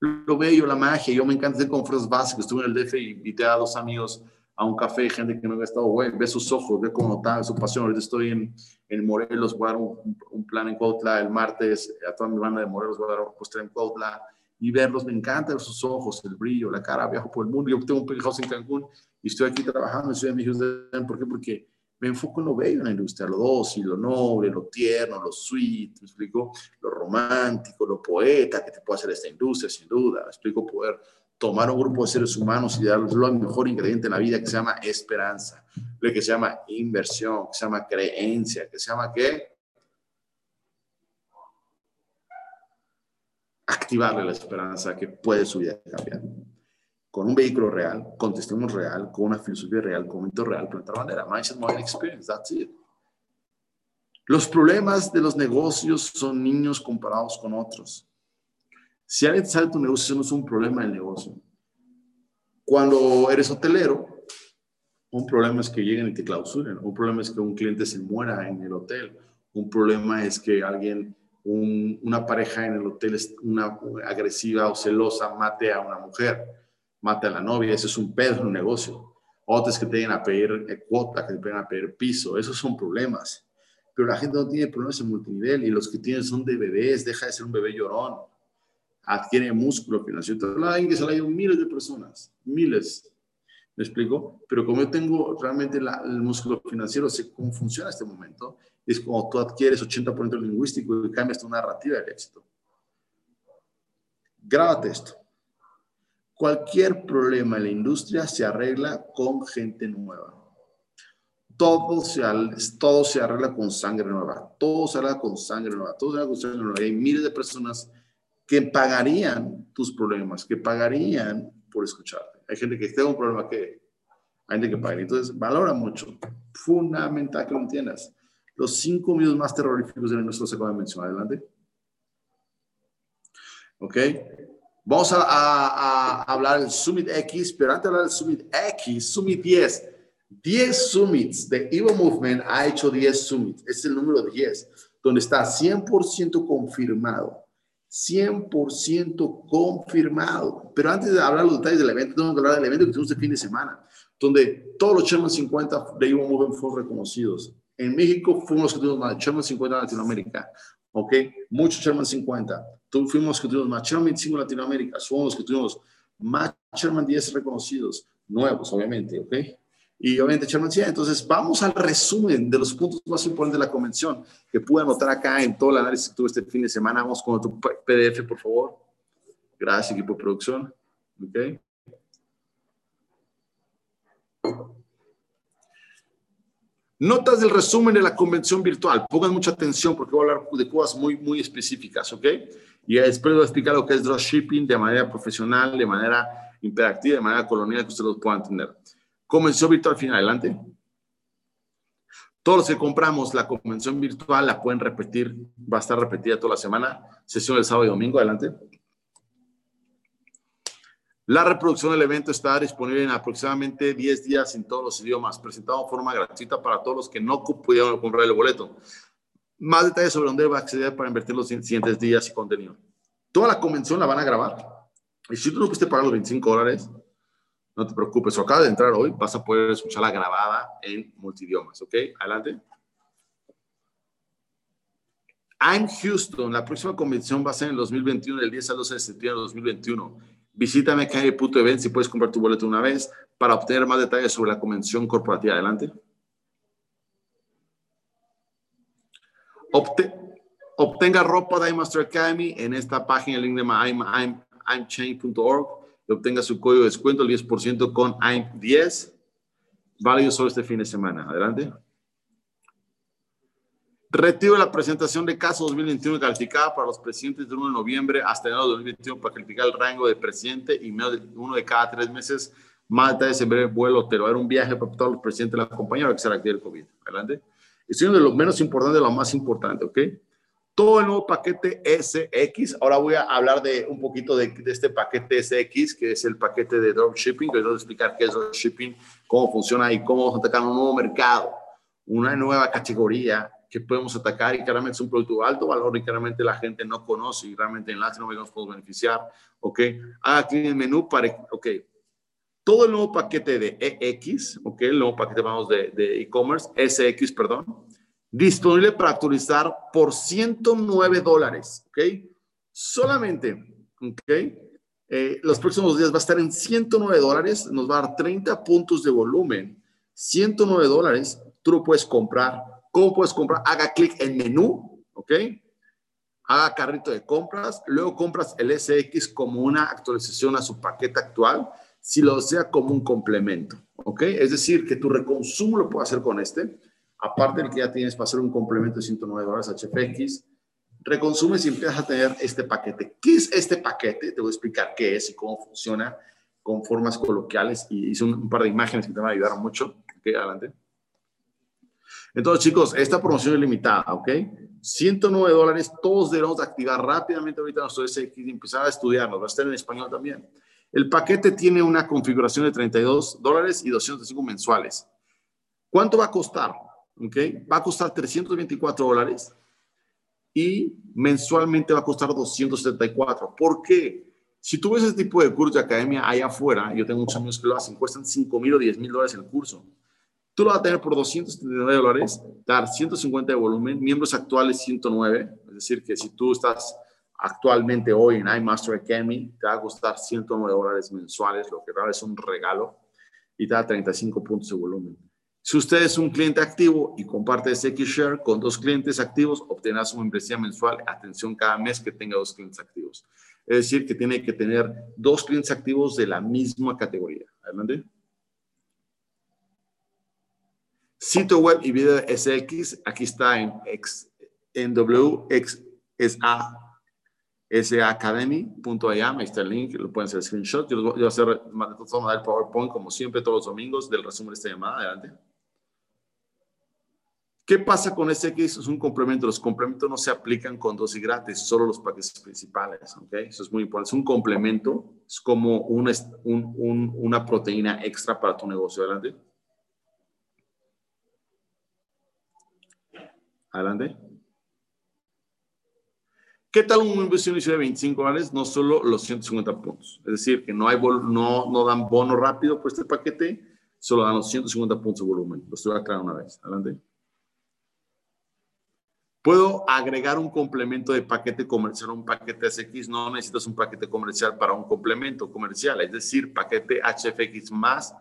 Lo bello, la magia. Yo me encanta hacer conferencias básicas. Estuve en el DF y invité a dos amigos a un café, gente que no había estado, güey, ve sus ojos, ve cómo está su pasión. Ahorita estoy en, en Morelos, voy a dar un, plan en Cuautla el martes, a toda mi banda de Morelos voy a dar un postre en Cuautla y verlos, me encanta ver sus ojos, el brillo, la cara, viajo por el mundo. Yo tengo un penthouse en Cancún y estoy aquí trabajando en Ciudad de México. ¿Por qué? Porque me enfoco en lo bello en la industria, lo dócil, lo noble, lo tierno, lo sweet, ¿me explico? Lo romántico, lo poeta que te puede hacer esta industria, sin duda. ¿Me explico? Poder tomar un grupo de seres humanos y darles lo mejor ingrediente en la vida que se llama esperanza, que se llama inversión, que se llama creencia, que se llama qué? Activarle la esperanza que puede su vida cambiar. Con un vehículo real, con real, con una filosofía real, con un momento real, plantar bandera. Mindset, Modern Experience, that's it. Los problemas de los negocios son niños comparados con otros. Si alguien sale tu negocio, no es un problema del negocio. Cuando eres hotelero, un problema es que lleguen y te clausuren. Un problema es que un cliente se muera en el hotel. Un problema es que alguien una pareja en el hotel es una agresiva o celosa mate a una mujer, mate a la novia, eso es un pedo en un negocio. Otros que te lleguen a pedir eh, cuota, que te a pedir piso, esos son problemas. Pero la gente no tiene problemas en multinivel y los que tienen son de bebés, deja de ser un bebé llorón, adquiere músculo financiero. La que se la miles de personas, miles. ¿Me explico? Pero como yo tengo realmente el músculo financiero, sé cómo funciona este momento es como tú adquieres 80% lingüístico y cambias tu narrativa del éxito. Grábate esto. Cualquier problema en la industria se arregla con gente nueva. Todo se, arregla con sangre nueva. Todo se arregla con sangre nueva. Todo se arregla con sangre nueva. Hay miles de personas que pagarían tus problemas, que pagarían por escucharte. Hay gente que tenga un problema que hay gente que paga. Entonces, valora mucho. Fundamental que lo entiendas los cinco miedos más terroríficos de nuestro se acaban de mencionar. Adelante. ¿Ok? Vamos a, a, hablar del Summit X, pero antes de hablar del Summit X, Summit 10. 10 summits de Evo Movement ha hecho 10 summits. es el número 10, donde está 100% confirmado. 100% confirmado. Pero antes de hablar los detalles del evento, tengo que hablar del evento que tuvimos este fin de semana, donde todos los Chairman 50 de Evo Movement fueron reconocidos. En México fuimos los que tuvimos más Sherman 50 en Latinoamérica. ¿Ok? Muchos Sherman 50. Tú, fuimos los que tuvimos más Sherman 25 en Latinoamérica. Somos los que tuvimos más Sherman 10 reconocidos. Nuevos, obviamente. ¿Ok? Y obviamente Sherman 100. Entonces, vamos al resumen de los puntos más importantes de la convención que pude anotar acá en todo el análisis que tuve este fin de semana. Vamos con tu PDF, por favor. Gracias, equipo de producción. ¿Ok? Notas del resumen de la convención virtual. Pongan mucha atención porque voy a hablar de cosas muy, muy específicas, ¿ok? Y después voy a explicar lo que es dropshipping de manera profesional, de manera interactiva, de manera colonial, que ustedes lo puedan entender. Convención virtual final, adelante. Todos los que compramos la convención virtual la pueden repetir, va a estar repetida toda la semana, sesión del sábado y domingo, adelante. La reproducción del evento está disponible en aproximadamente 10 días en todos los idiomas, presentado de forma gratuita para todos los que no pudieron comprar el boleto. Más detalles sobre dónde va a acceder para invertir los siguientes días y contenido. Toda la convención la van a grabar. Y si tú no pudiste pagar los 25 dólares, no te preocupes. O acaba de entrar hoy, vas a poder escucharla grabada en multidiomas. ¿Ok? Adelante. I'm Houston. La próxima convención va a ser en el 2021, del 10 al 12 de septiembre de 2021 Visítame acá en Puto Event si puedes comprar tu boleto una vez para obtener más detalles sobre la convención corporativa. Adelante. obtenga ropa de iMaster Academy en esta página, el link de imchain.org y obtenga su código de descuento, el 10% con IM10. válido solo este fin de semana. Adelante. Retiro la presentación de caso 2021 calificada para los presidentes del 1 de noviembre hasta enero de 2021 para calificar el rango de presidente y menos de uno de cada tres meses. Más detalles en breve vuelo, pero era un viaje para todos los presidentes de la compañía que será aquí el COVID. Adelante. Estoy de lo menos importante de lo más importante, ¿ok? Todo el nuevo paquete SX. Ahora voy a hablar de un poquito de, de este paquete SX, que es el paquete de dropshipping. Que les voy a explicar qué es dropshipping, cómo funciona y cómo vamos a atacar un nuevo mercado, una nueva categoría que podemos atacar y claramente es un producto de alto valor y claramente la gente no conoce y realmente en Latinoamérica nos podemos beneficiar, ¿ok? Haga clic en el menú para, ok, todo el nuevo paquete de EX, ¿ok? El nuevo paquete, vamos, de e-commerce, SX, perdón, disponible para actualizar por 109 dólares, ¿ok? Solamente, ¿ok? Eh, los próximos días va a estar en 109 dólares, nos va a dar 30 puntos de volumen, 109 dólares, tú lo puedes comprar ¿Cómo puedes comprar? Haga clic en menú, ¿ok? Haga carrito de compras, luego compras el SX como una actualización a su paquete actual, si lo desea como un complemento, ¿ok? Es decir, que tu reconsumo lo puedes hacer con este, aparte del que ya tienes para hacer un complemento de 109 dólares HFX, reconsumes y empiezas a tener este paquete. ¿Qué es este paquete? Te voy a explicar qué es y cómo funciona con formas coloquiales y hice un, par de imágenes que te van a ayudar mucho. Ok, adelante. Entonces, chicos, esta promoción es limitada, ¿ok? 109 dólares, todos debemos activar rápidamente ahorita nuestro SX y empezar a estudiarlo. Va a estar en español también. El paquete tiene una configuración de 32 dólares y 205 mensuales. ¿Cuánto va a costar? Va a costar 324 dólares y mensualmente va a costar 274. ¿Por qué? Si tú ves ese tipo de curso de academia allá afuera, yo tengo muchos amigos que lo hacen, cuestan 5 mil o 10 mil dólares el curso. Tú lo vas a tener por 279 dólares, dar 150 de volumen, miembros actuales 109, es decir, que si tú estás actualmente hoy en iMaster Academy, te va a costar 109 dólares mensuales, lo que realmente es un regalo, y te da 35 puntos de volumen. Si usted es un cliente activo y comparte X-Share con dos clientes activos, obtendrás una membresía mensual, atención cada mes que tenga dos clientes activos. Es decir, que tiene que tener dos clientes activos de la misma categoría. Adelante. Sitio web y video SX, aquí está en, X, en ahí está el link, lo pueden hacer screenshot. Yo, voy a hacer el PowerPoint como siempre todos los domingos del resumen de esta llamada. Adelante. ¿Qué pasa con SX? Es un complemento. Los complementos no se aplican con dosis gratis, solo los paquetes principales. ¿okay? Eso es muy importante. Es un complemento, es como una, un, una proteína extra para tu negocio. Adelante. Adelante. ¿Qué tal un inversión de 25 dólares? No solo los 150 puntos. Es decir, que no, hay no, no dan bono rápido por este paquete, solo dan los 150 puntos de volumen. Lo estoy aclarando una vez. Adelante. Puedo agregar un complemento de paquete comercial a un paquete SX. No necesitas un paquete comercial para un complemento comercial. Es decir, paquete HFX más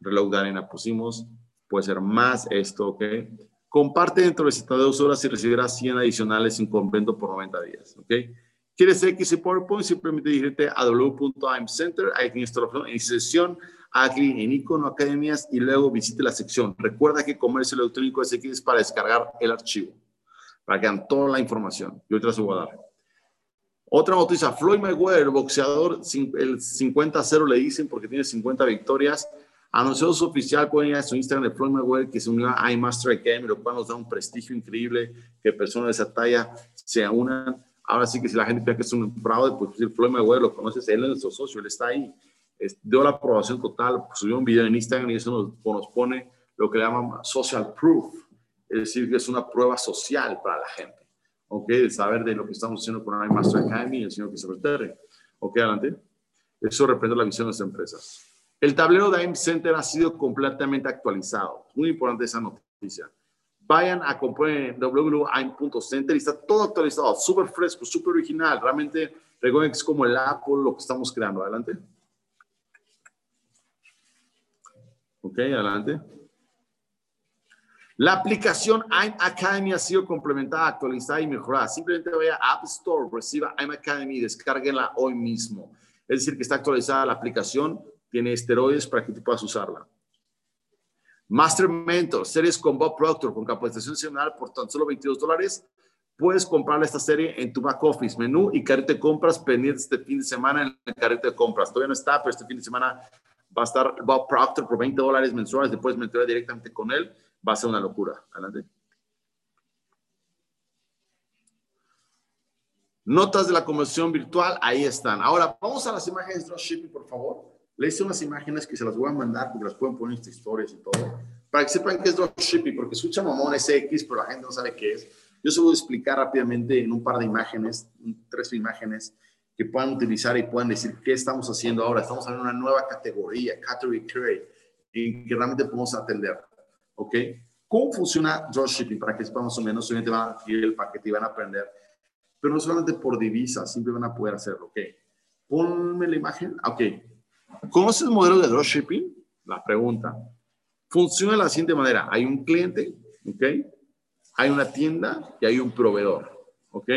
reloj de arena pusimos. Puede ser más esto, ¿ok? Comparte dentro de 72 horas y recibirás 100 adicionales sin complemento por 90 días. ¿Ok? ¿Quieres X y PowerPoint? Simplemente dirígete a w.imcenter, ahí tienes la en sesión, aquí en icono academias y luego visite la sección. Recuerda que comercio electrónico es X para descargar el archivo, para que vean toda la información. Yo te voy a dar. Otra noticia, Floyd Mayweather, boxeador, el 50-0 le dicen porque tiene 50 victorias Anunció su oficial, pueden ir a su Instagram de Floyd Mayweather, que se unió a iMaster Academy, lo cual nos da un prestigio increíble que personas de esa talla se unan. Ahora sí que si la gente piensa que es un fraude, pues si Floyd Mayweather lo conoces, él es nuestro socio, él está ahí. dio la aprobación total, subió un video en Instagram y eso nos, nos pone lo que le llaman social proof, es decir, que es una prueba social para la gente, ¿ok? De saber de lo que estamos haciendo con iMaster Academy y el señor se retere. ¿Ok? Adelante. Eso representa la visión de nuestra empresa. El tablero de AIM Center ha sido completamente actualizado. Muy importante esa noticia. Vayan a comprar www.aim.center y está todo actualizado, súper fresco, súper original. Realmente recuerden que es como el Apple lo que estamos creando. Adelante. Ok, adelante. La aplicación AIM Academy ha sido complementada, actualizada y mejorada. Simplemente vaya a App Store, reciba AIM Academy y descárguenla hoy mismo. Es decir, que está actualizada la aplicación tiene esteroides para que tú puedas usarla. Master Mentor, series con Bob Proctor, con capacitación semanal por tan solo 22 dólares. Puedes comprar esta serie en tu back office, menú y carrete de compras pendientes este fin de semana en el carrete de compras. Todavía no está, pero este fin de semana va a estar Bob Proctor por 20 dólares mensuales. Después me directamente con él. Va a ser una locura. Adelante. Notas de la conversión virtual, ahí están. Ahora, vamos a las imágenes de dropshipping, por favor. Les hice unas imágenes que se las voy a mandar porque las pueden poner en estas historias y todo. Para que sepan qué es dropshipping, porque escucha mamón es X, pero la gente no sabe qué es. Yo se voy a explicar rápidamente en un par de imágenes, tres imágenes, que puedan utilizar y puedan decir qué estamos haciendo ahora. Estamos en una nueva categoría, category trade, en que realmente podemos atender. ¿Ok? ¿Cómo funciona dropshipping? Para que sepan más o menos, obviamente van a adquirir el paquete y van a aprender pero no solamente por divisas, siempre van a poder hacerlo. Ok, ponme la imagen. Ok, ¿conoces el modelo de dropshipping? La pregunta. Funciona de la siguiente manera. Hay un cliente, ok, hay una tienda y hay un proveedor, ok.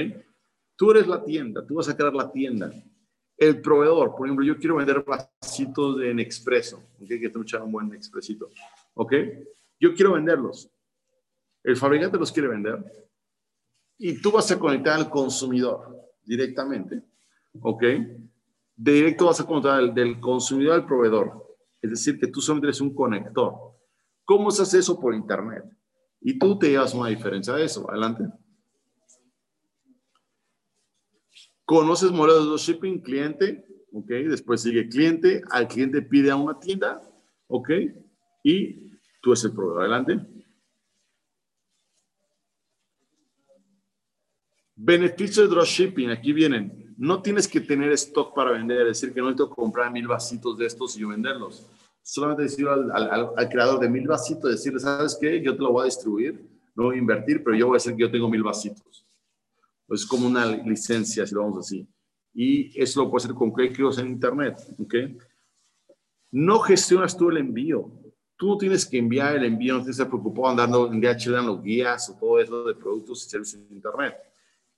Tú eres la tienda, tú vas a crear la tienda. El proveedor, por ejemplo, yo quiero vender vasitos en expreso, ok, que te echar un buen expresito, ok. Yo quiero venderlos. El fabricante los quiere vender y tú vas a conectar al consumidor directamente, ¿ok? De directo vas a conectar del, consumidor al proveedor, es decir, que tú solamente eres un conector. ¿Cómo se hace eso por Internet? Y tú te llevas una diferencia de eso. Adelante. Conoces modelos de shipping, cliente, ¿ok? Después sigue cliente, al cliente pide a una tienda, ¿ok? Y tú eres el proveedor. Adelante. Beneficio de dropshipping, aquí vienen. No tienes que tener stock para vender, es decir, que no que comprar mil vasitos de estos y yo venderlos. Solamente decir al, creador de mil vasitos, decirle, ¿sabes qué? Yo te lo voy a distribuir, no voy a invertir, pero yo voy a decir que yo tengo mil vasitos. Es como una licencia, si lo vamos así. Y eso lo puedes hacer con clics en Internet, ¿ok? No gestionas tú el envío. Tú no tienes que enviar el envío, no tienes que estar preocupado andando en DHL, en los guías o todo eso de productos y servicios en Internet.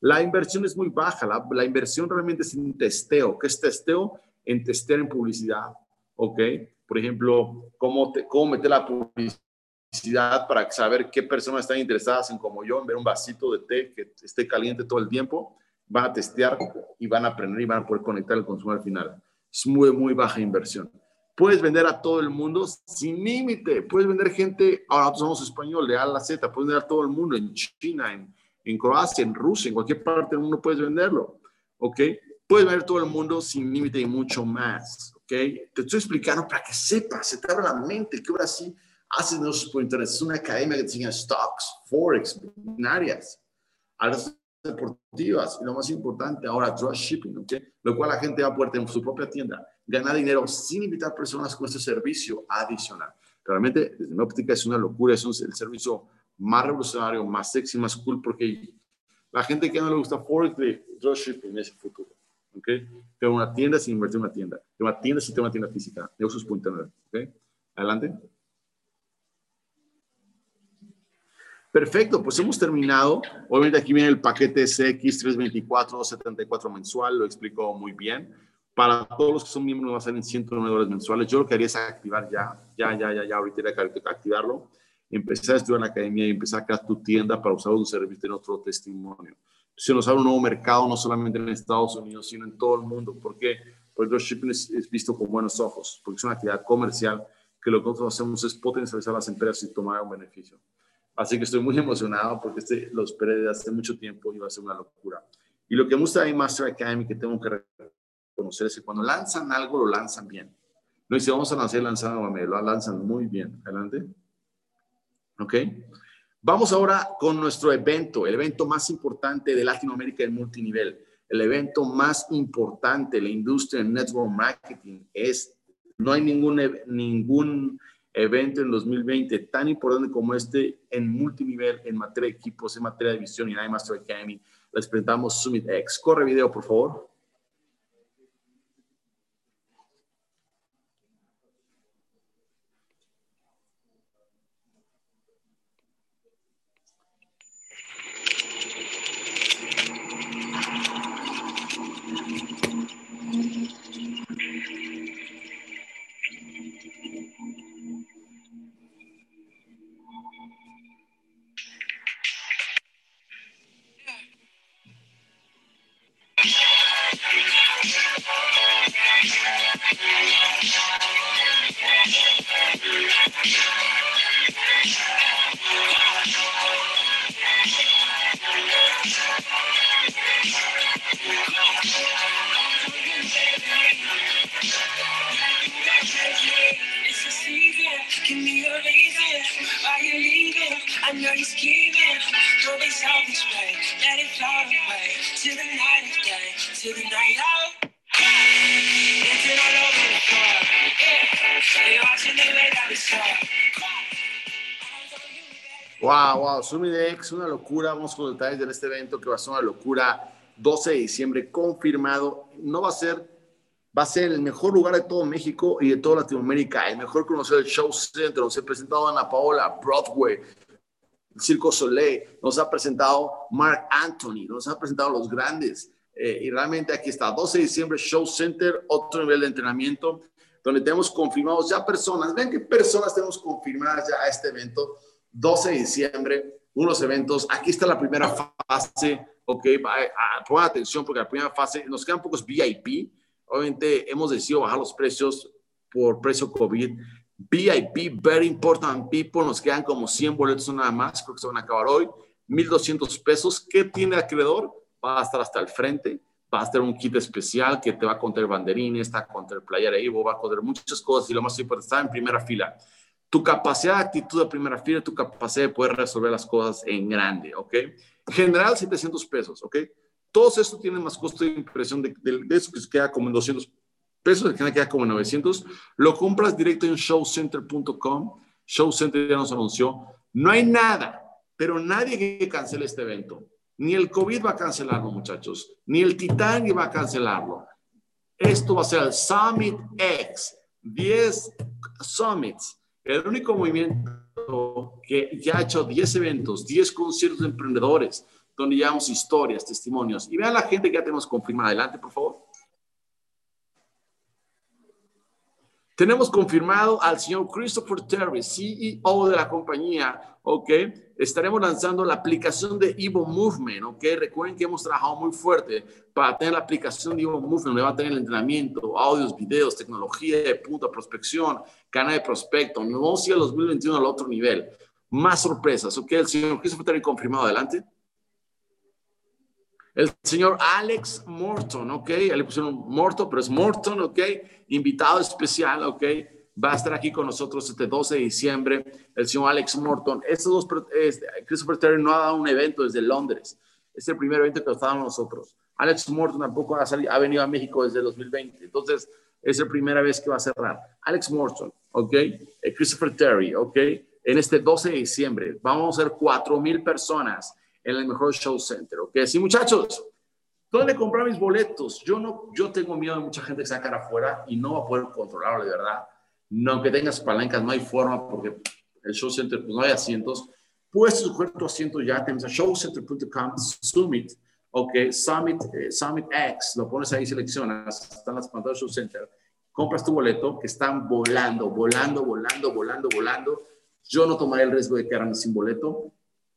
La inversión es muy baja. La, inversión realmente es en testeo. ¿Qué es testeo? En testear en publicidad. ¿Ok? Por ejemplo, cómo, te, cómo meter la publicidad para saber qué personas están interesadas en, como yo, en ver un vasito de té que esté caliente todo el tiempo. Van a testear y van a aprender y van a poder conectar el consumo al final. Es muy, muy baja inversión. Puedes vender a todo el mundo sin límite. Puedes vender gente, ahora nosotros somos español, de A a la Z. Puedes vender a todo el mundo en China, en, en Croacia, en Rusia, en cualquier parte del mundo puedes venderlo, ¿ok? Puedes vender todo el mundo sin límite y mucho más, ¿ok? Te estoy explicando para que sepas, se te abra la mente, que ahora sí haces negocios por internet. Es una academia que te enseña stocks, forex, binarias, áreas deportivas y lo más importante ahora, dropshipping, ¿ok? Lo cual la gente va a poder tener su propia tienda, ganar dinero sin invitar personas con este servicio adicional. Realmente, desde mi óptica, es una locura, es un, el servicio más revolucionario, más sexy, más cool, porque la gente que no le gusta Forex de dropshipping es el futuro. ¿ok? Tengo una tienda sin invertir en una tienda. Tengo una tienda sin tener una tienda física. Negocios.net. ¿ok? Adelante. Perfecto, pues hemos terminado. Obviamente aquí viene el paquete CX324, 74 mensual, lo explico muy bien. Para todos los que son miembros va a ser en 109 dólares mensuales. Yo lo que haría es activar ya, ya, ya, ya, ya, ahorita hay que activarlo empezar a estudiar en la academia y empezar a crear tu tienda para usar un servicio en otro testimonio. Se nos abre un nuevo mercado, no solamente en Estados Unidos, sino en todo el mundo. ¿Por qué? Porque el dropshipping es, es, visto con buenos ojos, porque es una actividad comercial que lo que nosotros hacemos es potencializar las empresas y tomar un beneficio. Así que estoy muy emocionado porque este lo esperé desde hace mucho tiempo y va a ser una locura. Y lo que me gusta de Master Academy que tengo que que cuando lanzan algo, lo lanzan bien. No dice, vamos a lanzar, lanzar, lo lanzan muy bien. Adelante. ¿Ok? Vamos ahora con nuestro evento, el evento más importante de Latinoamérica en multinivel. El evento más importante, la industria en network marketing, es, no hay ningún, ningún evento en 2020 tan importante como este en multinivel, en materia de equipos, en materia de visión y en iMaster Academy. Les presentamos Summit X. Corre video, por favor. Leaving. I know you're scheming. Don't be selfish, babe. Let it flow away to the night of day, to the night of. Dancing all over the floor. Yeah. They watching the way that we saw. Wow, wow, Sumidex, una locura. Vamos con detalles de este evento que va a ser una locura. 12 de diciembre, confirmado. No va a ser, va a ser el mejor lugar de todo México y de toda Latinoamérica. El mejor conocido del Show Center. Nos ha presentado Ana Paola, Broadway, Circo Soleil. Nos ha presentado Mark Anthony. Nos ha presentado los grandes. Eh, y realmente aquí está, 12 de diciembre, Show Center, otro nivel de entrenamiento, donde tenemos confirmados ya personas. Ven qué personas tenemos confirmadas ya a este evento. 12 de diciembre, unos eventos. Aquí está la primera fase, ok, pongan atención porque la primera fase, nos quedan pocos VIP. Obviamente hemos decidido bajar los precios por precio COVID. VIP, very important people, nos quedan como 100 boletos nada más, creo que se van a acabar hoy. 1.200 pesos. ¿Qué tiene el acreedor? Va a estar hasta el frente, va a estar un kit especial que te va a contener banderines, está a contener playera Evo, va a contener muchas cosas y lo más importante, está en primera fila tu capacidad de actitud de primera fila, tu capacidad de poder resolver las cosas en grande, ¿ok? General, 700 pesos, ¿ok? Todos estos tienen más costo de impresión de, eso que se queda como en 200 pesos, que queda como en 900. Lo compras directo en showcenter.com. Showcenter ya nos anunció. No hay nada, pero nadie que cancele este evento. Ni el COVID va a cancelarlo, muchachos. Ni el Titanic va a cancelarlo. Esto va a ser el Summit X. 10 Summits el único movimiento que ya ha hecho 10 eventos, 10 conciertos de emprendedores, donde llevamos historias, testimonios. Y vean la gente que ya tenemos confirmada. Adelante, por favor. Tenemos confirmado al señor Christopher Terry, CEO de la compañía, ¿ok? Estaremos lanzando la aplicación de Evo Movement, ¿ok? Recuerden que hemos trabajado muy fuerte para tener la aplicación de Evo Movement, donde va a tener el entrenamiento, audios, videos, tecnología de punta, prospección, canal de prospecto. Nos vamos a ir al 2021 al otro nivel. Más sorpresas, ¿ok? El señor Christopher Terry confirmado, adelante. El señor Alex Morton, ¿ok? Le pusieron Morton, pero es Morton, ¿ok? Invitado especial, ¿ok? Va a estar aquí con nosotros este 12 de diciembre. El señor Alex Morton. Estos dos, Christopher Terry no ha dado un evento desde Londres. Es el primer evento que nos damos nosotros. Alex Morton tampoco ha, ha venido a México desde 2020. Entonces, es la primera vez que va a cerrar. Alex Morton, ¿ok? Eh, Christopher Terry, ¿ok? En este 12 de diciembre vamos a ser 4 mil personas en el mejor show center, ¿ok? Sí, muchachos, ¿dónde comprar mis boletos? Yo no, yo tengo miedo de mucha gente que sacar afuera y no va a poder controlarlo, de verdad. No, aunque tengas palancas, no hay forma porque el show center, pues no hay asientos. Puedes escoger tu asiento ya, tenemos a showcenter.com, Summit, ok, Summit, eh, Summit X, lo pones ahí, seleccionas, están las pantallas show center, compras tu boleto, que están volando, volando, volando, volando, volando. Yo no tomaré el riesgo de quedarme sin boleto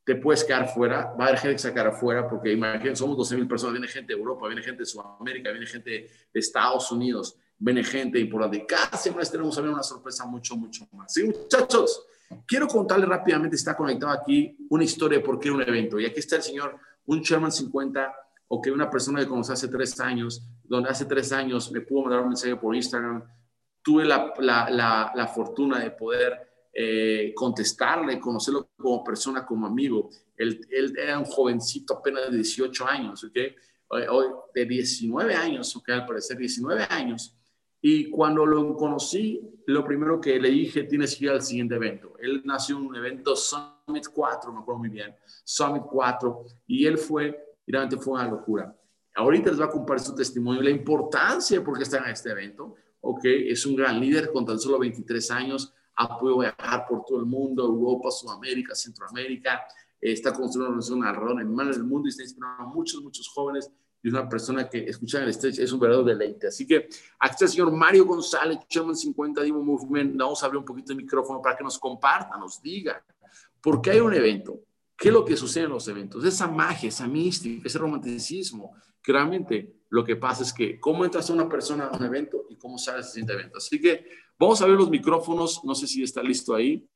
te puedes quedar fuera, va a haber gente que se quedará fuera, porque imagínense, somos 12 mil personas, viene gente de Europa, viene gente de Sudamérica, viene gente de Estados Unidos, viene gente importante. Cada semana tenemos ver una sorpresa mucho, mucho más. Sí, muchachos, quiero contarle rápidamente, está conectado aquí, una historia de por qué un evento. Y aquí está el señor, un Sherman 50, o que una persona que conocí hace tres años, donde hace tres años me pudo mandar un mensaje por Instagram, tuve la, la, la, la fortuna de poder eh, contestarle, conocerlo como persona, como amigo. Él, él, era un jovencito apenas de 18 años, ¿ok? Hoy, de 19 años, ¿ok? Al parecer 19 años. Y cuando lo conocí, lo primero que le dije, tienes que ir al siguiente evento. Él nació en un evento Summit 4, me acuerdo muy bien, Summit 4, y él fue, realmente fue una locura. Ahorita les va a compartir su testimonio, la importancia de por qué está en este evento, ¿ok? Es un gran líder con tan solo 23 años, ha podido viajar por todo el mundo, Europa, Sudamérica, Centroamérica, está construyendo una relación alrededor en manos del mundo y está inspirando a muchos, muchos jóvenes y una persona que escucha el stage es un verdadero deleite. Así que aquí está el señor Mario González, Chairman 50 Dimo Movement. Vamos a abrir un poquito el micrófono para que nos comparta, nos diga por qué hay un evento, qué es lo que sucede en los eventos, esa magia, esa mística, ese romanticismo, que realmente lo que pasa es que cómo entras a una persona a un evento y cómo sales de ese evento. Así que Vamos a ver los micrófonos. No sé si está listo ahí.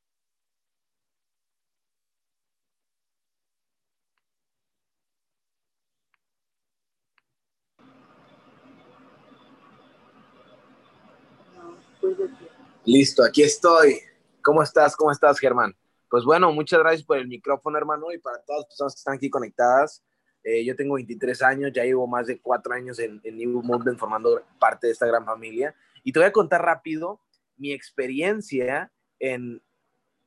Listo, aquí estoy. ¿Cómo estás? ¿Cómo estás, Germán? Pues bueno, muchas gracias por el micrófono, hermano, y para todas las personas que están aquí conectadas. Eh, yo tengo 23 años, ya llevo más de cuatro años en, en New Movement formando parte de esta gran familia. Y te voy a contar rápido mi experiencia en,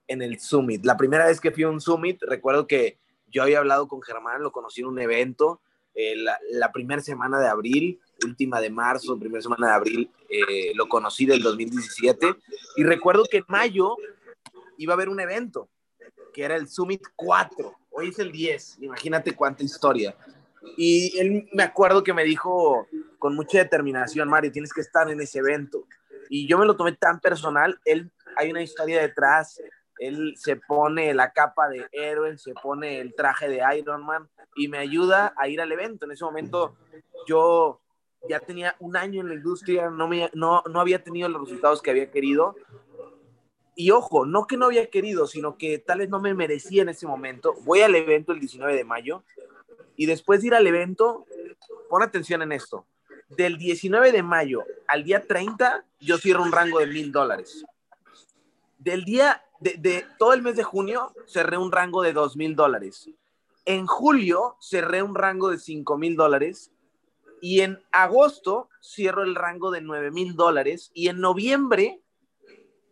en el Summit. La primera vez que fui a un Summit, recuerdo que yo había hablado con Germán, lo conocí en un evento eh, la, la primera semana de abril, última de marzo, primera semana de abril, eh, lo conocí del 2017. Y recuerdo que en mayo iba a haber un evento, que era el Summit 4. Hoy es el 10, imagínate cuánta historia. Y él me acuerdo que me dijo con mucha determinación, Mario, tienes que estar en ese evento. Y yo me lo tomé tan personal, él, hay una historia detrás, él se pone la capa de héroe, se pone el traje de Iron Man y me ayuda a ir al evento. En ese momento yo ya tenía un año en la industria, no, me, no, no había tenido los resultados que había querido. Y ojo, no que no había querido, sino que tal vez no me merecía en ese momento. Voy al evento el 19 de mayo y después de ir al evento, pon atención en esto. Del 19 de mayo al día 30, yo cierro un rango de mil dólares. Del día, de, todo el mes de junio, cerré un rango de dos mil dólares. En julio, cerré un rango de cinco mil dólares. Y en agosto, cierro el rango de nueve mil dólares. Y en noviembre,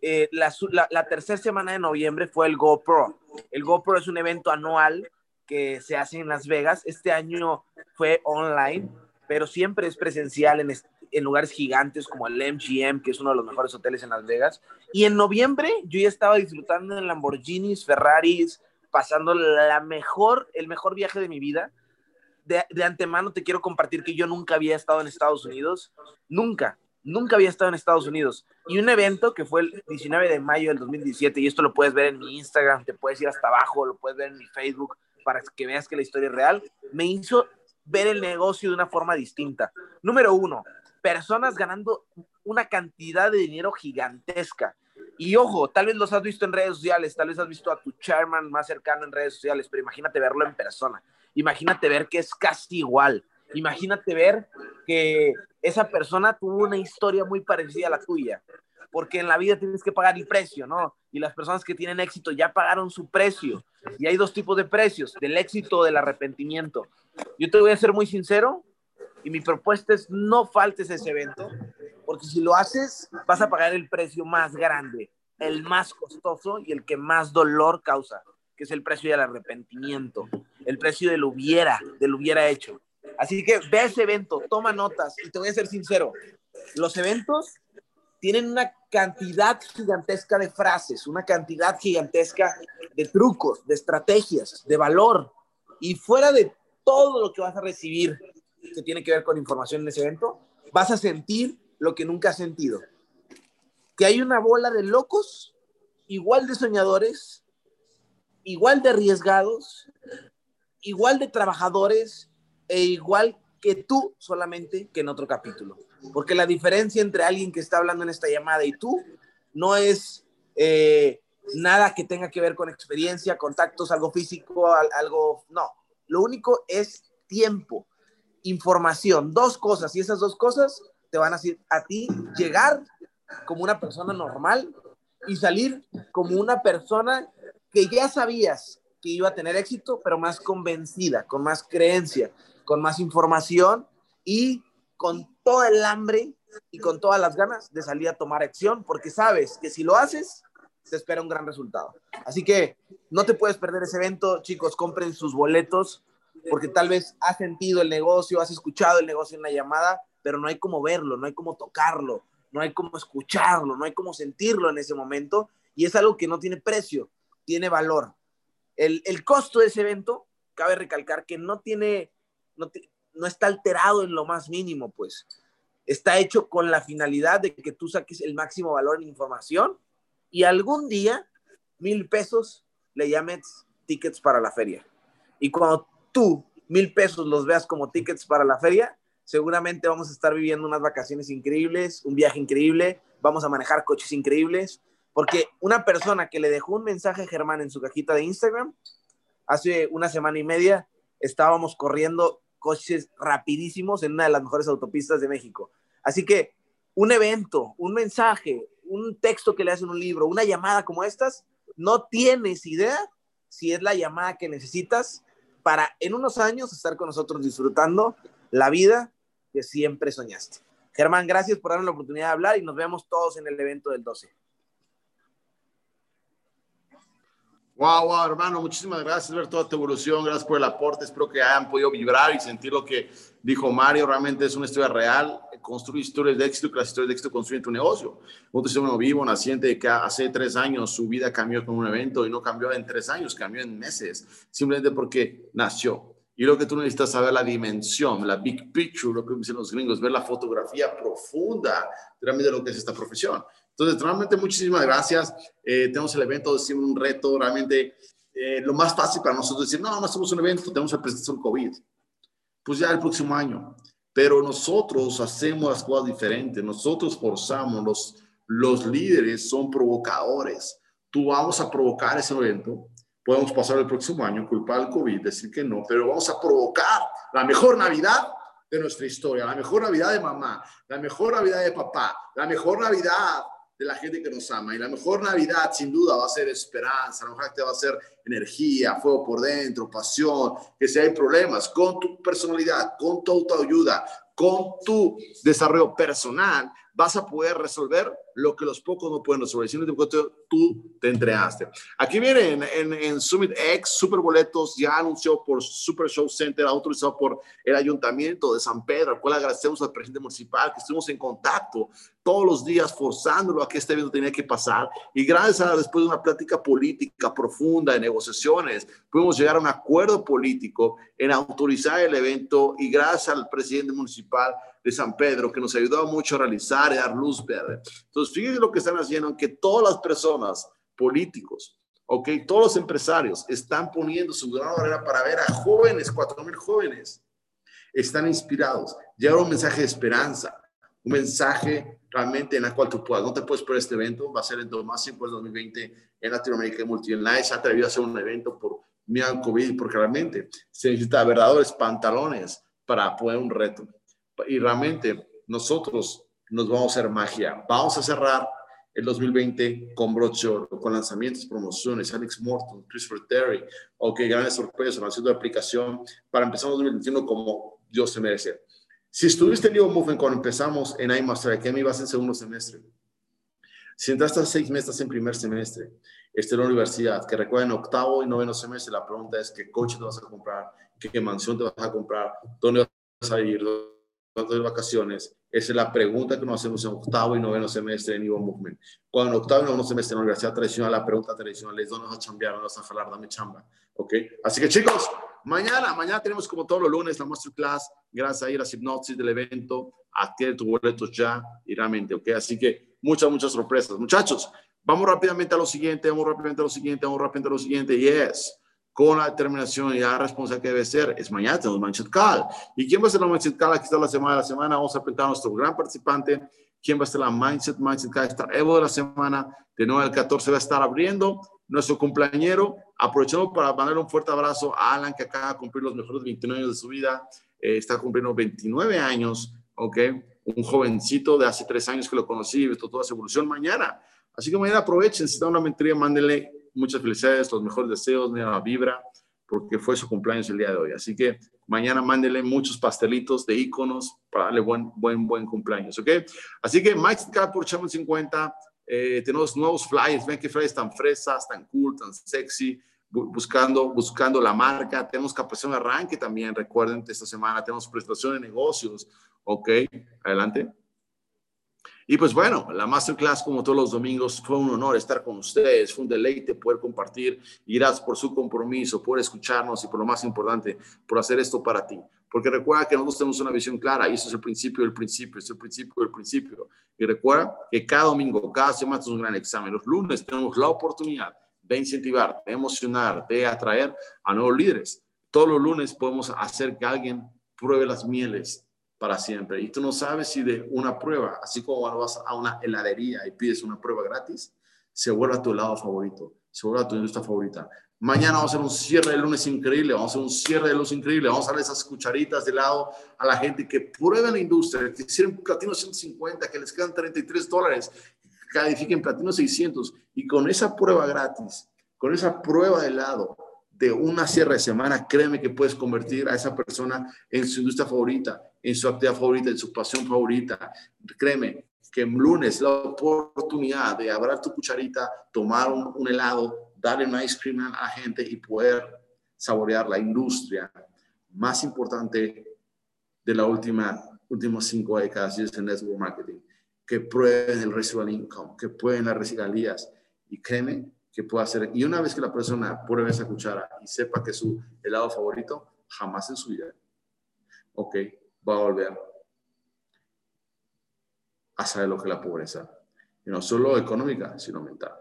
eh, la, la, la tercera semana de noviembre fue el GoPro. El GoPro es un evento anual que se hace en Las Vegas. Este año fue online, pero siempre es presencial en, en, lugares gigantes como el MGM, que es uno de los mejores hoteles en Las Vegas. Y en noviembre yo ya estaba disfrutando en Lamborghinis, Ferraris, pasando la mejor, el mejor viaje de mi vida. De, de antemano te quiero compartir que yo nunca había estado en Estados Unidos, nunca, nunca había estado en Estados Unidos. Y un evento que fue el 19 de mayo del 2017, y esto lo puedes ver en mi Instagram, te puedes ir hasta abajo, lo puedes ver en mi Facebook, para que veas que la historia es real, me hizo ver el negocio de una forma distinta. Número uno, personas ganando una cantidad de dinero gigantesca. Y ojo, tal vez los has visto en redes sociales, tal vez has visto a tu chairman más cercano en redes sociales, pero imagínate verlo en persona. Imagínate ver que es casi igual. Imagínate ver que esa persona tuvo una historia muy parecida a la tuya. Porque en la vida tienes que pagar el precio, ¿no? Y las personas que tienen éxito ya pagaron su precio. Y hay dos tipos de precios, del éxito o del arrepentimiento. Yo te voy a ser muy sincero y mi propuesta es no faltes ese evento, porque si lo haces vas a pagar el precio más grande, el más costoso y el que más dolor causa, que es el precio del arrepentimiento, el precio del hubiera, del hubiera hecho. Así que ve ese evento, toma notas y te voy a ser sincero, los eventos tienen una cantidad gigantesca de frases, una cantidad gigantesca de trucos, de estrategias, de valor. Y fuera de todo lo que vas a recibir que tiene que ver con información en ese evento, vas a sentir lo que nunca has sentido. Que hay una bola de locos, igual de soñadores, igual de arriesgados, igual de trabajadores e igual que tú solamente que en otro capítulo. Porque la diferencia entre alguien que está hablando en esta llamada y tú no es eh, nada que tenga que ver con experiencia, contactos, algo físico, algo, no. Lo único es tiempo, información, dos cosas. Y esas dos cosas te van a hacer a ti llegar como una persona normal y salir como una persona que ya sabías que iba a tener éxito, pero más convencida, con más creencia, con más información y con todo el hambre y con todas las ganas de salir a tomar acción, porque sabes que si lo haces, te espera un gran resultado. Así que no te puedes perder ese evento, chicos, compren sus boletos, porque tal vez has sentido el negocio, has escuchado el negocio en la llamada, pero no hay cómo verlo, no hay cómo tocarlo, no hay cómo escucharlo, no hay cómo sentirlo en ese momento, y es algo que no tiene precio, tiene valor. El, el costo de ese evento, cabe recalcar que no tiene, no, no está alterado en lo más mínimo, pues. Está hecho con la finalidad de que tú saques el máximo valor en información y algún día, mil pesos, le llames tickets para la feria. Y cuando tú, mil pesos, los veas como tickets para la feria, seguramente vamos a estar viviendo unas vacaciones increíbles, un viaje increíble, vamos a manejar coches increíbles, porque una persona que le dejó un mensaje a Germán en su cajita de Instagram, hace una semana y media estábamos corriendo coches rapidísimos en una de las mejores autopistas de México. Así que un evento, un mensaje, un texto que le hacen un libro, una llamada como estas, no tienes idea si es la llamada que necesitas para en unos años estar con nosotros disfrutando la vida que siempre soñaste. Germán, gracias por darnos la oportunidad de hablar y nos vemos todos en el evento del 12.
Wow, wow, hermano, muchísimas gracias ver toda tu evolución, gracias por el aporte, espero que hayan podido vibrar y sentir lo que dijo Mario, realmente es una historia real, construye historias de éxito, que las historias de éxito construyen tu negocio. Otro ser uno vivo, naciente, que hace tres años su vida cambió con un evento y no cambió en tres años, cambió en meses, simplemente porque nació. Y lo que tú necesitas saber la dimensión, la big picture, lo que dicen los gringos, ver la fotografía profunda de lo que es esta profesión. Entonces, realmente muchísimas gracias. Eh, tenemos el evento, decimos un reto, realmente eh, lo más fácil para nosotros decir, no, no hacemos un evento, tenemos el presentación COVID. Pues ya el próximo año. Pero nosotros hacemos las cosas diferentes, nosotros forzamos, los, los líderes son provocadores. Tú vamos a provocar ese evento, podemos pasar el próximo año, culpar al COVID, decir que no, pero vamos a provocar la mejor Navidad de nuestra historia, la mejor Navidad de mamá, la mejor Navidad de papá, la mejor Navidad de la gente que nos ama. Y la mejor Navidad, sin duda, va a ser esperanza, la mejor va a ser energía, fuego por dentro, pasión, que si hay problemas con tu personalidad, con tu autoayuda, con tu desarrollo personal, vas a poder resolver lo que los pocos no pueden resolver, sino porque tú te entregaste. Aquí viene en, en, Summit X, Super Boletos, ya anunció por Super Show Center, autorizado por el Ayuntamiento de San Pedro, al cual agradecemos al presidente municipal, que estuvimos en contacto todos los días forzándolo a que este evento tenía que pasar. Y gracias a después de una plática política profunda, de negociaciones, pudimos llegar a un acuerdo político en autorizar el evento y gracias al presidente municipal de San Pedro, que nos ayudó mucho a realizar y dar luz verde. Entonces, fíjense lo que están haciendo, que todas las personas, políticos, ok, todos los empresarios están poniendo su gran barrera para ver a jóvenes, cuatro mil jóvenes, están inspirados. Lleva un mensaje de esperanza, un mensaje realmente en la cual tú puedas, no te puedes perder este evento, va a ser en más del 2020 en Latinoamérica y Nadie se ha atrevido a hacer un evento por miedo COVID, porque realmente se necesita verdaderos pantalones para poder un reto y realmente nosotros nos vamos a hacer magia. Vamos a cerrar el 2020 con brochure, con lanzamientos, promociones, Alex Morton, Christopher Terry, ok, grandes sorpresas, lanzamiento de aplicación, para empezar el 2021 como Dios se merece. Si estuviste en New Movement cuando empezamos en iMaster Academy, vas en segundo semestre. Si entraste seis meses en primer semestre, esta es la universidad, que recuerden octavo y noveno semestre, la pregunta es qué coche te vas a comprar, qué mansión te vas a comprar, dónde vas a ir, de vacaciones? Esa es la pregunta que nos hacemos en octavo y noveno semestre en Evo Movement. Cuando en octavo y noveno semestre en la universidad tradicional, la pregunta tradicional es, ¿dónde vas a chambear? ¿Dónde vas a jalar? Dame chamba. ¿Ok? Así que chicos, mañana, mañana tenemos como todos los lunes la masterclass. Gracias a ir a hipnosis del evento. Adquiere tus boletos ya y realmente, ¿ok? Así que muchas, muchas sorpresas. Muchachos, vamos rápidamente a lo siguiente, vamos rápidamente a lo siguiente, vamos rápidamente a lo siguiente. Yes con la determinación y la responsabilidad que debe ser, es mañana tenemos Mindset Call. ¿Y quién va a ser la Mindset Call? Aquí está la semana de la semana. Vamos a presentar a nuestro gran participante. ¿Quién va a ser la Mindset, Mindset Call? Está Evo de la semana. De 9 al 14 va a estar abriendo nuestro cumpleañero. Aprovechamos para mandarle un fuerte abrazo a Alan, que acaba de cumplir los mejores 29 años de su vida. Eh, está cumpliendo 29 años, ¿ok? Un jovencito de hace tres años que lo conocí, visto toda su evolución mañana. Así que mañana aprovechen, si está una mentoría, mándenle muchas felicidades, los mejores deseos, la vibra, porque fue su cumpleaños el día de hoy. Así que mañana mándele muchos pastelitos de iconos para darle buen, buen, buen cumpleaños, ¿ok? Así que Mike por Chamo 50, eh, tenemos nuevos flyers, ven que flyers tan fresas, tan cool, tan sexy, buscando, buscando la marca. Tenemos capacitación de arranque también, recuerden, esta semana tenemos prestación de negocios, ¿ok? Adelante. Y pues bueno, la masterclass como todos los domingos fue un honor estar con ustedes, fue un deleite poder compartir y gracias por su compromiso, por escucharnos y por lo más importante, por hacer esto para ti. Porque recuerda que nosotros tenemos una visión clara y eso es el principio del principio, es el principio del principio. Y recuerda que cada domingo, cada semana es un gran examen. Los lunes tenemos la oportunidad de incentivar, de emocionar, de atraer a nuevos líderes. Todos los lunes podemos hacer que alguien pruebe las mieles para siempre. Y tú no sabes si de una prueba, así como vas a una heladería y pides una prueba gratis, se vuelve a tu lado favorito, se vuelve a tu industria favorita. Mañana vamos a hacer un cierre de lunes increíble, vamos a hacer un cierre de luz increíble, vamos a darle esas cucharitas de lado a la gente que pruebe la industria, que hicieron platino 150, que les quedan 33 dólares, califiquen Platino 600 y con esa prueba gratis, con esa prueba de helado de una cierre de semana, créeme que puedes convertir a esa persona en su industria favorita, en su actividad favorita, en su pasión favorita. Créeme que el lunes la oportunidad de abrir tu cucharita, tomar un, helado, darle un ice cream a la gente y poder saborear la industria más importante de la última últimos cinco décadas y es el network marketing, que prueben el residual income, que prueben las regalías y créeme que puede hacer. Y una vez que la persona pruebe esa cuchara y sepa que es su helado favorito, jamás en su vida, ok, va a volver a saber lo que es la pobreza. Y no solo económica, sino mental.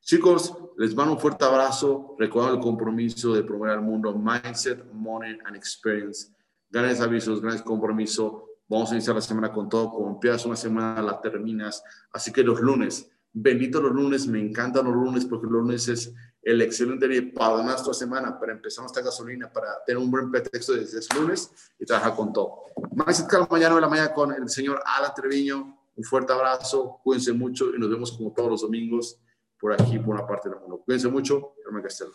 Chicos, les mando un fuerte abrazo. Recuerden el compromiso de promover al mundo Mindset, Money and Experience. Grandes avisos, grandes compromiso. Vamos a iniciar la semana con todo. Como empiezas una semana, la terminas. Así que los lunes, benditos los lunes, me encantan los lunes porque los lunes es el excelente día para nuestra semana, para empezar nuestra gasolina, para tener un buen pretexto desde el lunes y trabajar con todo. Más mañana de la mañana con el señor Alan Treviño. Un fuerte abrazo, cuídense mucho y nos vemos como todos los domingos por aquí, por una parte del mundo. Cuídense mucho, Germán Castelo.